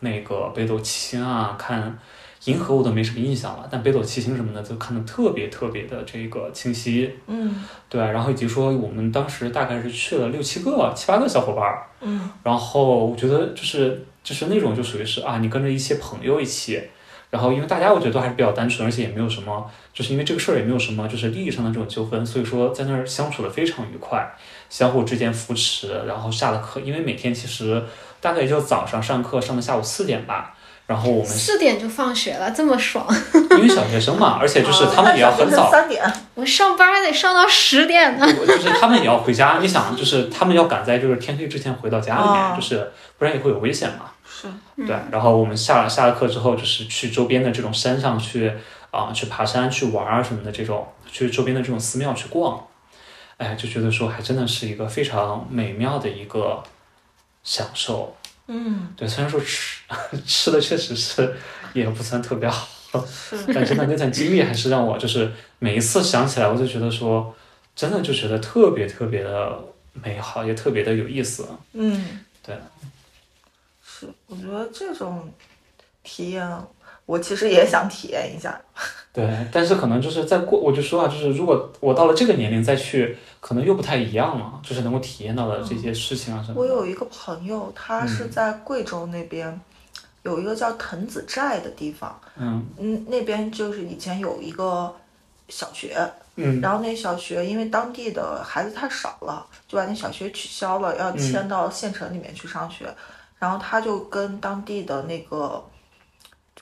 那个北斗七星啊，看银河我都没什么印象了，但北斗七星什么的就看得特别特别的这个清晰，嗯。对，然后以及说我们当时大概是去了六七个、七八个小伙伴儿，嗯。然后我觉得就是就是那种就属于是啊，你跟着一些朋友一起，然后因为大家我觉得都还是比较单纯，而且也没有什么，就是因为这个事儿也没有什么就是利益上的这种纠纷，所以说在那儿相处的非常愉快，相互之间扶持，然后下了课，因为每天其实大概也就早上上课上到下午四点吧，然后我们四点就放学了，这么爽。因为小学生嘛，而且就是他们也要很早。三点。我上班得上到十点呢。就是他们也要回家，你想，就是他们要赶在就是天黑之前回到家里面，哦就是不然也会有危险嘛。是，对。然后我们下了下了课之后，就是去周边的这种山上去啊、去爬山、去玩啊什么的这种，去周边的这种寺庙去逛，哎，就觉得说还真的是一个非常美妙的一个享受。嗯，对，虽然说吃 吃的确实是也不算特别好，是，但真的那段经历还是让我就是每一次想起来，我就觉得说，真的就觉得特别特别的美好，也特别的有意思。嗯，对，是，我觉得这种体验，我其实也想体验一下。对，但是可能就是在过，我就说啊，就是如果我到了这个年龄再去，可能又不太一样了，就是能够体验到的这些事情啊什么的。我有一个朋友，他是在贵州那边，有一个叫藤子寨的地方，嗯嗯，那边就是以前有一个小学，嗯然后那小学因为当地的孩子太少了，就把那小学取消了，要迁到县城里面去上学。然后他就跟当地的那个，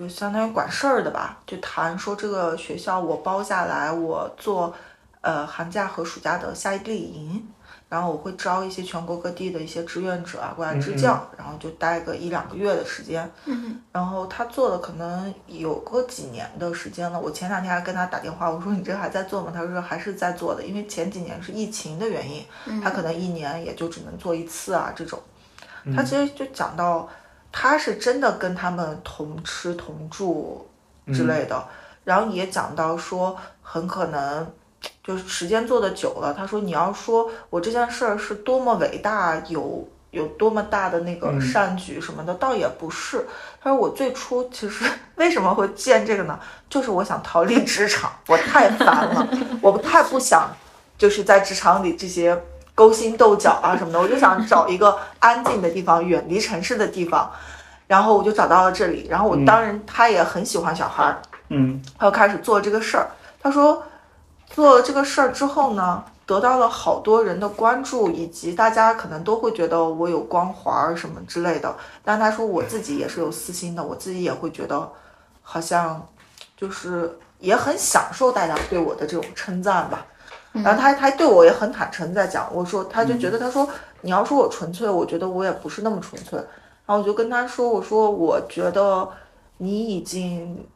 就相当于管事儿的吧，就谈说这个学校我包下来，我做呃寒假和暑假的夏令营。然后我会招一些全国各地的一些志愿者啊过来支教，然后就待个一两个月的时间。然后他做了可能有个几年的时间了。我前两天还跟他打电话，我说你这还在做吗？他说还是在做的，因为前几年是疫情的原因，他可能一年也就只能做一次啊这种。他其实就讲到，他是真的跟他们同吃同住之类的，然后也讲到说很可能。就是时间做的久了，他说你要说我这件事儿是多么伟大，有有多么大的那个善举什么的，倒也不是。他说我最初其实 为什么会建这个呢？就是我想逃离职场，我太烦了，我太不想就是在职场里这些勾心斗角啊什么的，我就想找一个安静的地方，远离城市的地方。然后我就找到了这里，然后我当然他也很喜欢小孩儿，嗯他就开始做这个事儿。他说。做了这个事儿之后呢，得到了好多人的关注，以及大家可能都会觉得我有光环什么之类的。但他说我自己也是有私心的，我自己也会觉得好像就是也很享受大家对我的这种称赞吧。然后他他对我也很坦诚，在讲我说他就觉得他说你要说我纯粹，我觉得我也不是那么纯粹。然后我就跟他说我说我觉得你已经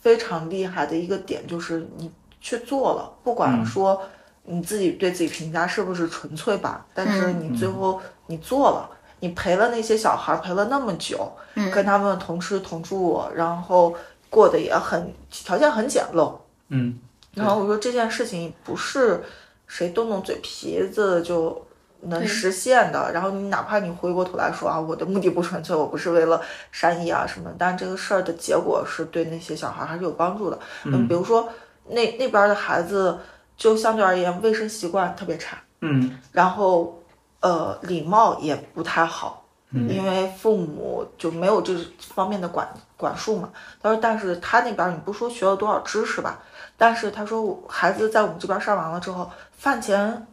非常厉害的一个点就是你。去做了，不管说你自己对自己评价是不是纯粹吧，但是你最后你做了，你陪了那些小孩陪了那么久，跟他们同吃同住，然后过得也很条件很简陋，嗯，然后我说这件事情不是谁动动嘴皮子就能实现的，然后你哪怕你回过头来说啊，我的目的不纯粹，我不是为了善意啊什么，但这个事儿的结果是对那些小孩还是有帮助的，嗯，比如说。那那边的孩子就相对而言卫生习惯特别差，嗯，然后呃礼貌也不太好，嗯，因为父母就没有这方面的管管束嘛。他说，但是他那边你不说学了多少知识吧，但是他说孩子在我们这边上完了之后，饭前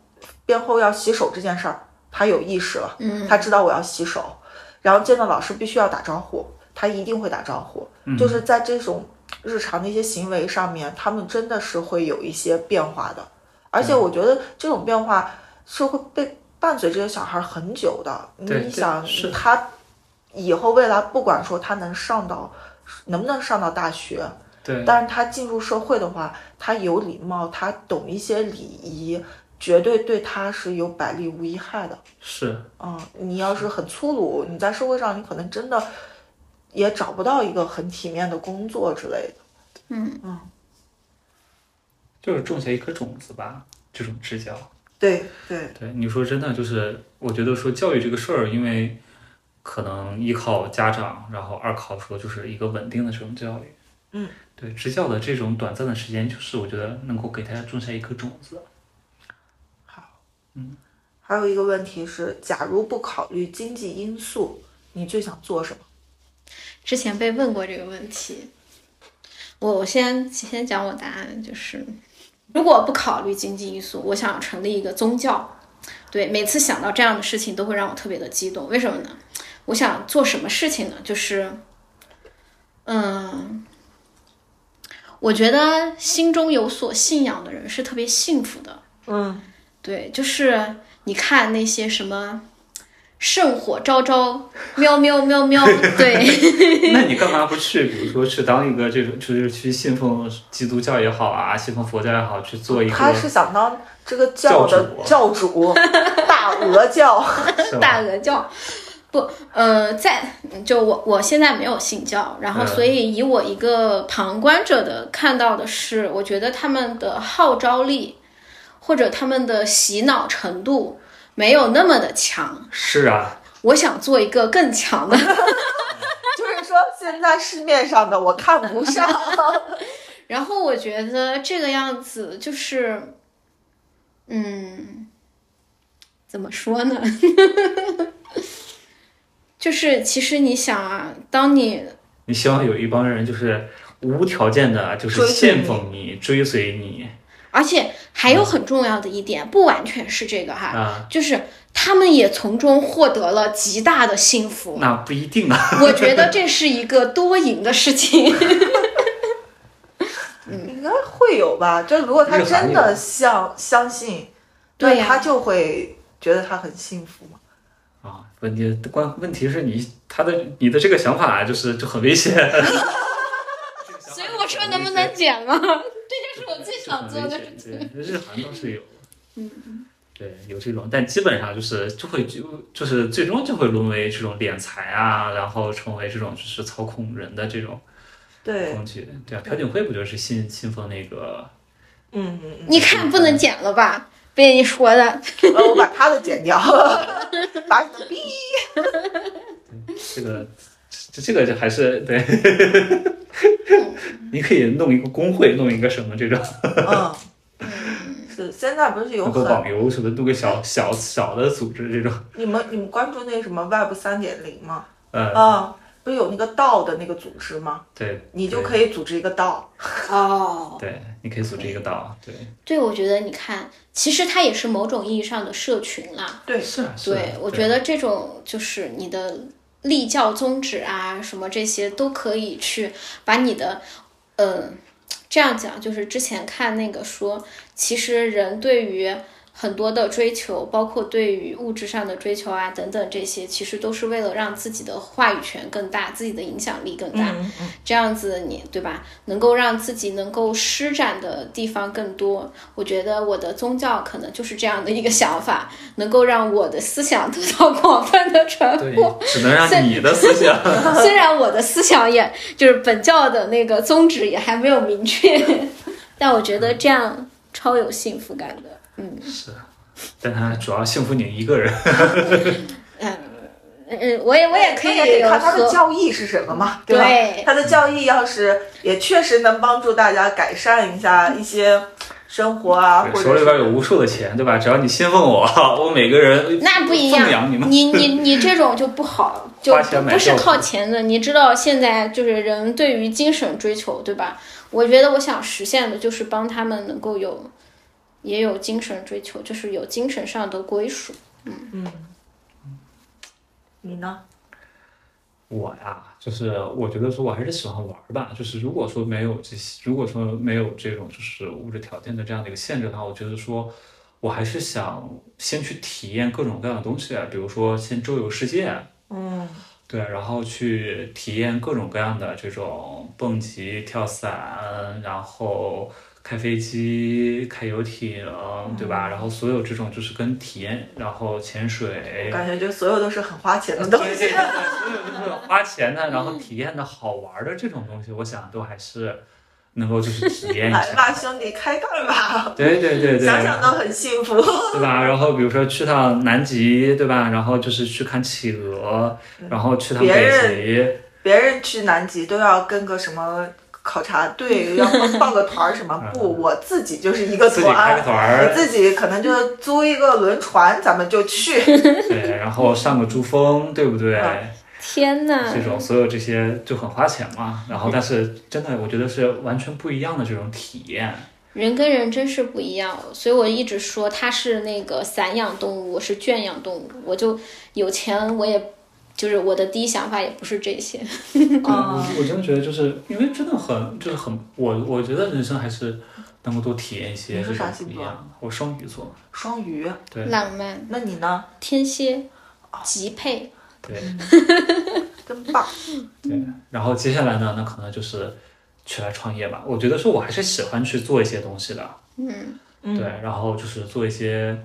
便后要洗手这件事儿，他有意识了，嗯，他知道我要洗手，然后见到老师必须要打招呼，他一定会打招呼，就是在这种。日常的一些行为上面，他们真的是会有一些变化的，而且我觉得这种变化是会被伴随这些小孩很久的。你想，他以后未来不管说他能上到能不能上到大学，对，但是他进入社会的话，他有礼貌，他懂一些礼仪，绝对对他是有百利无一害的。是，嗯，你要是很粗鲁，你在社会上你可能真的也找不到一个很体面的工作之类的。嗯嗯就是种下一颗种子吧，这种支教。对对，对，你说真的，就是我觉得说教育这个事儿，因为可能依靠家长，然后二靠说就是一个稳定的这种教育。嗯，对，支教的这种短暂的时间，就是我觉得能够给大家种下一颗种子。好，嗯还有一个问题是，假如不考虑经济因素，你最想做什么？之前被问过这个问题，我我先先讲我答案，就是如果不考虑经济因素，我想成立一个宗教。对，每次想到这样的事情，都会让我特别的激动。为什么呢？我想做什么事情呢？就是，嗯，我觉得心中有所信仰的人是特别幸福的。嗯，对，就是你看那些什么圣火昭昭，喵喵喵喵，对。那你干嘛不去？比如说去当一个这种，就是去信奉基督教也好啊，信奉佛教也好，去做一个他是想当这个教的教主，大鹅教。大鹅教。不，呃，在就我我现在没有信教，然后嗯所以以我一个旁观者的看到的是，我觉得他们的号召力或者他们的洗脑程度没有那么的强。是啊，我想做一个更强的，就是说，现在市面上的我看不上。然后我觉得这个样子就是，嗯，怎么说呢？就是其实你想啊，当你你希望有一帮人就是无条件的，就是信奉你、追随你而且还有很重要的一点，不完全是这个哈，啊，就是他们也从中获得了极大的幸福。那不一定啊。我觉得这是一个多赢的事情。应该会有吧？就如果他真的相相信，对他就会觉得他很幸福嘛。啊，问题关问题是你他的你的这个想法就是就很危险。所以我说能不能减嘛？这就是我最想做的事情。对，日韩倒是有，嗯，对，有这种，但基本上就是就会就就是最终就会沦为这种敛财啊，然后成为这种就是操控人的这种对，工具。对啊，朴槿惠不就是信信奉那个？嗯嗯嗯。你看不能减了吧？被你说的，呃，我把他的剪掉，把你的逼。这个这这个就还是对，你可以弄一个工会，弄一个什么这种，嗯，是现在不是有弄个网很游什么，弄个小小小的组织这种，你们你们关注那个什么 Web 三点零吗？嗯，啊，不是有那个道的那个组织吗？对，你就可以组织一个道。哦，对，你可以组织一个道，对，对，我觉得你看，其实它也是某种意义上的社群啦。对，是啊，是啊对，我觉得这种就是你的立教宗旨啊，什么这些都可以去把你的，嗯，这样讲，就是之前看那个说，其实人对于很多的追求，包括对于物质上的追求啊等等这些，其实都是为了让自己的话语权更大，自己的影响力更大。嗯嗯，这样子你对吧？能够让自己能够施展的地方更多。我觉得我的宗教可能就是这样的一个想法，能够让我的思想得到广泛的传播。，只能让你的思想。虽然我的思想也就是本教的那个宗旨也还没有明确，但我觉得这样超有幸福感的。嗯是，但他主要幸福你一个人。嗯嗯，我也我也可以那也得看他的教义是什么嘛，对吧？对他的教义要是也确实能帮助大家改善一下一些生活啊，或者手里边有无数的钱，对吧？只要你信奉我，我每个人 那不一样，你。你你你这种就不好，就不是靠钱的。你知道现在就是人对于精神追求，对吧？我觉得我想实现的就是帮他们能够有，也有精神追求，就是有精神上的归属。嗯嗯你呢？我呀，就是我觉得说，我还是喜欢玩吧。就是如果说没有这些，如果说没有这种就是物质条件的这样的一个限制的话，我觉得说，我还是想先去体验各种各样的东西，比如说先周游世界，嗯对，然后去体验各种各样的这种蹦极、跳伞，然后开飞机、开游艇，对吧？然后所有这种就是跟体验，然后潜水，感觉就所有都是很花钱的东西。对对对，所有都是花钱的，然后体验的好玩的这种东西，我想都还是能够就是体验一下来吧，兄弟，开干吧！对对对对，想想都很幸福。对吧？然后比如说去趟南极，对吧？然后就是去看企鹅，然后去趟别北人极，别人去南极都要跟个什么考察 队，要报个团儿什么 不，我自己就是一个自己开个团。我自己可能就租一个轮船，咱们就去。对，然后上个珠峰，对不对？嗯天呐，这种所有这些就很花钱嘛。然后，但是真的，我觉得是完全不一样的这种体验。人跟人真是不一样，所以我一直说它是那个散养动物，我是圈养动物。我就有钱，我也就是我的第一想法也不是这些。啊我 我真的觉得，就是因为真的很，就是很，我我觉得人生还是能够多体验一些你是这种啥星座不一样。我双鱼座，双鱼，对浪漫、那你呢？天蝎、极配，对 真棒！对。然后接下来呢，那可能就是去来创业吧。我觉得说我还是喜欢去做一些东西的，嗯，嗯对，然后就是做一些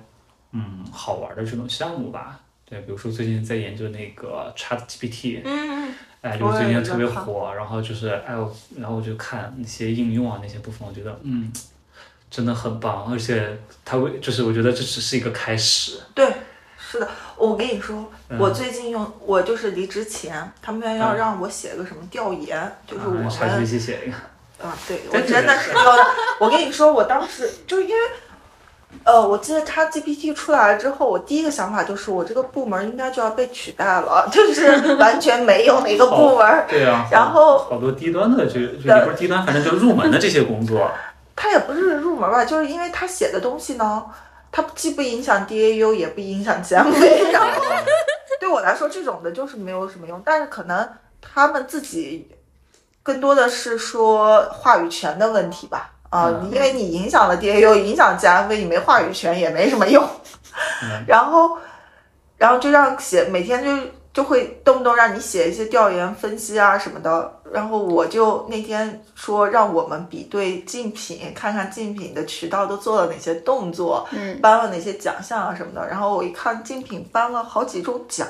嗯好玩的这种项目吧。对，比如说最近在研究那个 Chat GPT，嗯，哎，就我也是最近特别火，然后就是哎我，然后我就看那些应用啊那些部分，我觉得嗯，真的很棒，而且它为就是我觉得这只是一个开始，对，是的。我跟你说，嗯。我最近用，我就是离职前，他们要嗯。让我写个什么调研，就是我们啊查 GPT 写一个，啊，对我真的是要，我跟你说，我当时就是因为，呃，我记得它 GPT 出来了之后，我第一个想法就是我这个部门应该就要被取代了，就是 完全没有哪个部门，对啊，然后好多低端的就就也不是低端，反正就入门的这些工作，它也不是入门吧，就是因为它写的东西呢，它既不影响 DAU，也不影响 GMV，然后 对我来说这种的就是没有什么用，但是可能他们自己更多的是说话语权的问题吧。啊、嗯因为你影响了 DAU，影响 GMV，你没话语权也没什么用。嗯 然后，然后就让写每天就就会动不动让你写一些调研分析啊什么的。然后我就那天说让我们比对竞品，看看竞品的渠道都做了哪些动作，嗯，颁了哪些奖项啊什么的。然后我一看竞品颁了好几种奖。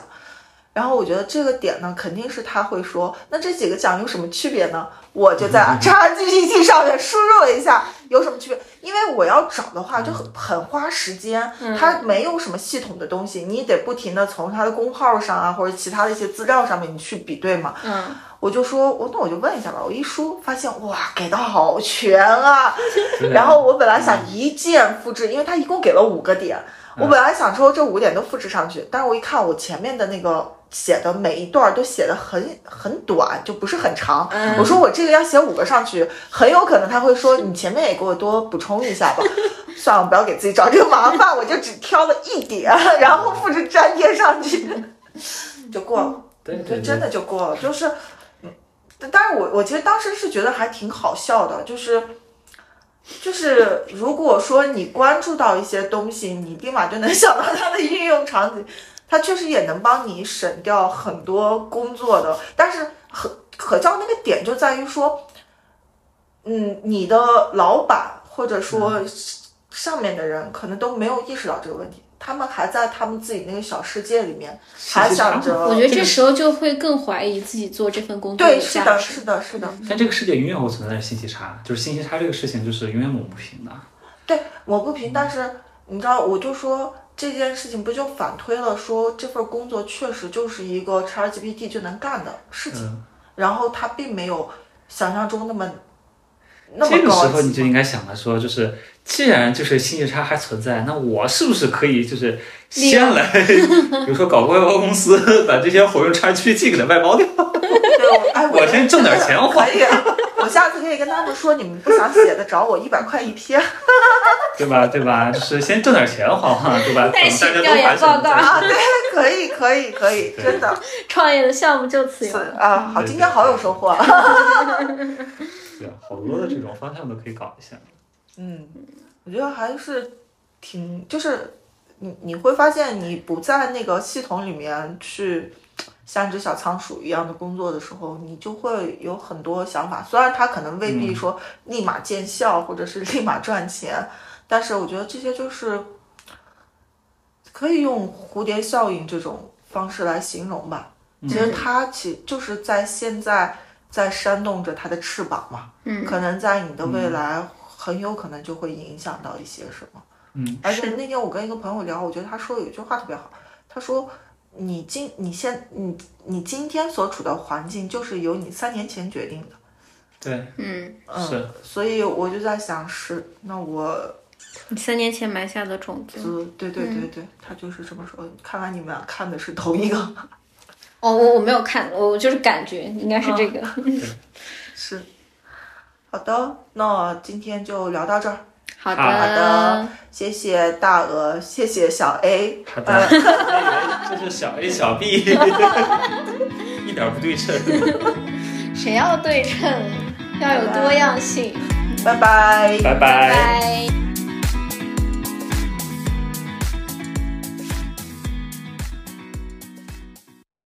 然后我觉得这个点呢，肯定是他会说，那这几个奖有什么区别呢？我就在 ChatGPT 上面输入了一下有什么区别，因为我要找的话就很很花时间，它没有什么系统的东西，你得不停的从它的公号上啊或者其他的一些资料上面你去比对嘛。嗯，我就说，我那我就问一下吧。我一输发现哇，给的好全啊！然后我本来想一键复制，因为它一共给了五个点，我本来想说这五点都复制上去，但是我一看我前面的那个写的每一段都写的很很短，就不是很长。我说我这个要写五个上去，很有可能他会说你前面也给我多补充一下吧。算了，不要给自己找这个麻烦，我就只挑了一点，然后复制粘贴上去，就过了。对对就真的就过了，就是，嗯，但是我我其实当时是觉得还挺好笑的，就是，就是如果说你关注到一些东西，你立马就能想到它的应用场景，它确实也能帮你省掉很多工作的，但是可可笑那个点就在于说，嗯，你的老板或者说上面的人可能都没有意识到这个问题。他们还在他们自己那个小世界里面，还想着我觉得这时候就会更怀疑自己做这份工作对，是的，是的，是的，但这个世界永远会存在信息差，就是信息差这个事情就是永远抹不平的。对，抹不平。但是你知道，我就说这件事情不就反推了，说这份工作确实就是一个 ChatGPT 就能干的事情，嗯，然后它并没有想象中那么那么高这个时候你就应该想了说，就是既然就是信息差还存在，那我是不是可以就是先来，比如说搞个外包公司，把这些活用 ChatGPT 给它外包掉，对，我哎，我先挣点钱花。可以啊，我下次可以跟他们说，你们不想写的找我一百块一篇 对吧？对吧？就是先挣点钱花花，对吧？等大再写家调研报告啊，对，可以，可以，可以，真的 创业的项目就此有。啊，好，今天好有收获啊。对啊，好多的这种方向都可以搞一下。嗯，我觉得还是挺，就是你你会发现，你不在那个系统里面去像一只小仓鼠一样的工作的时候，你就会有很多想法。虽然它可能未必说立马见效，或者是 立马赚钱，但是我觉得这些就是可以用蝴蝶效应这种方式来形容吧。其实它其就是在现在在扇动着它的翅膀嘛，嗯可能在你的未来很有可能就会影响到一些什么。嗯，而且那天我跟一个朋友聊，我觉得他说有一句话特别好，他说你今你现你你今天所处的环境就是由你三年前决定的。对，嗯，嗯，是，所以我就在想是，那我你三年前埋下的种子。就对对对对，他就是这么说。看来你们俩看的是同一个，哦，我我没有看，我就是感觉应该是这个。是。好的，那今天就聊到这儿，好的好的，谢谢大鹅，谢谢小 A，好的，这是小 A 小 B，一点不对称。谁要对称？要有多样性。拜拜。拜拜。拜。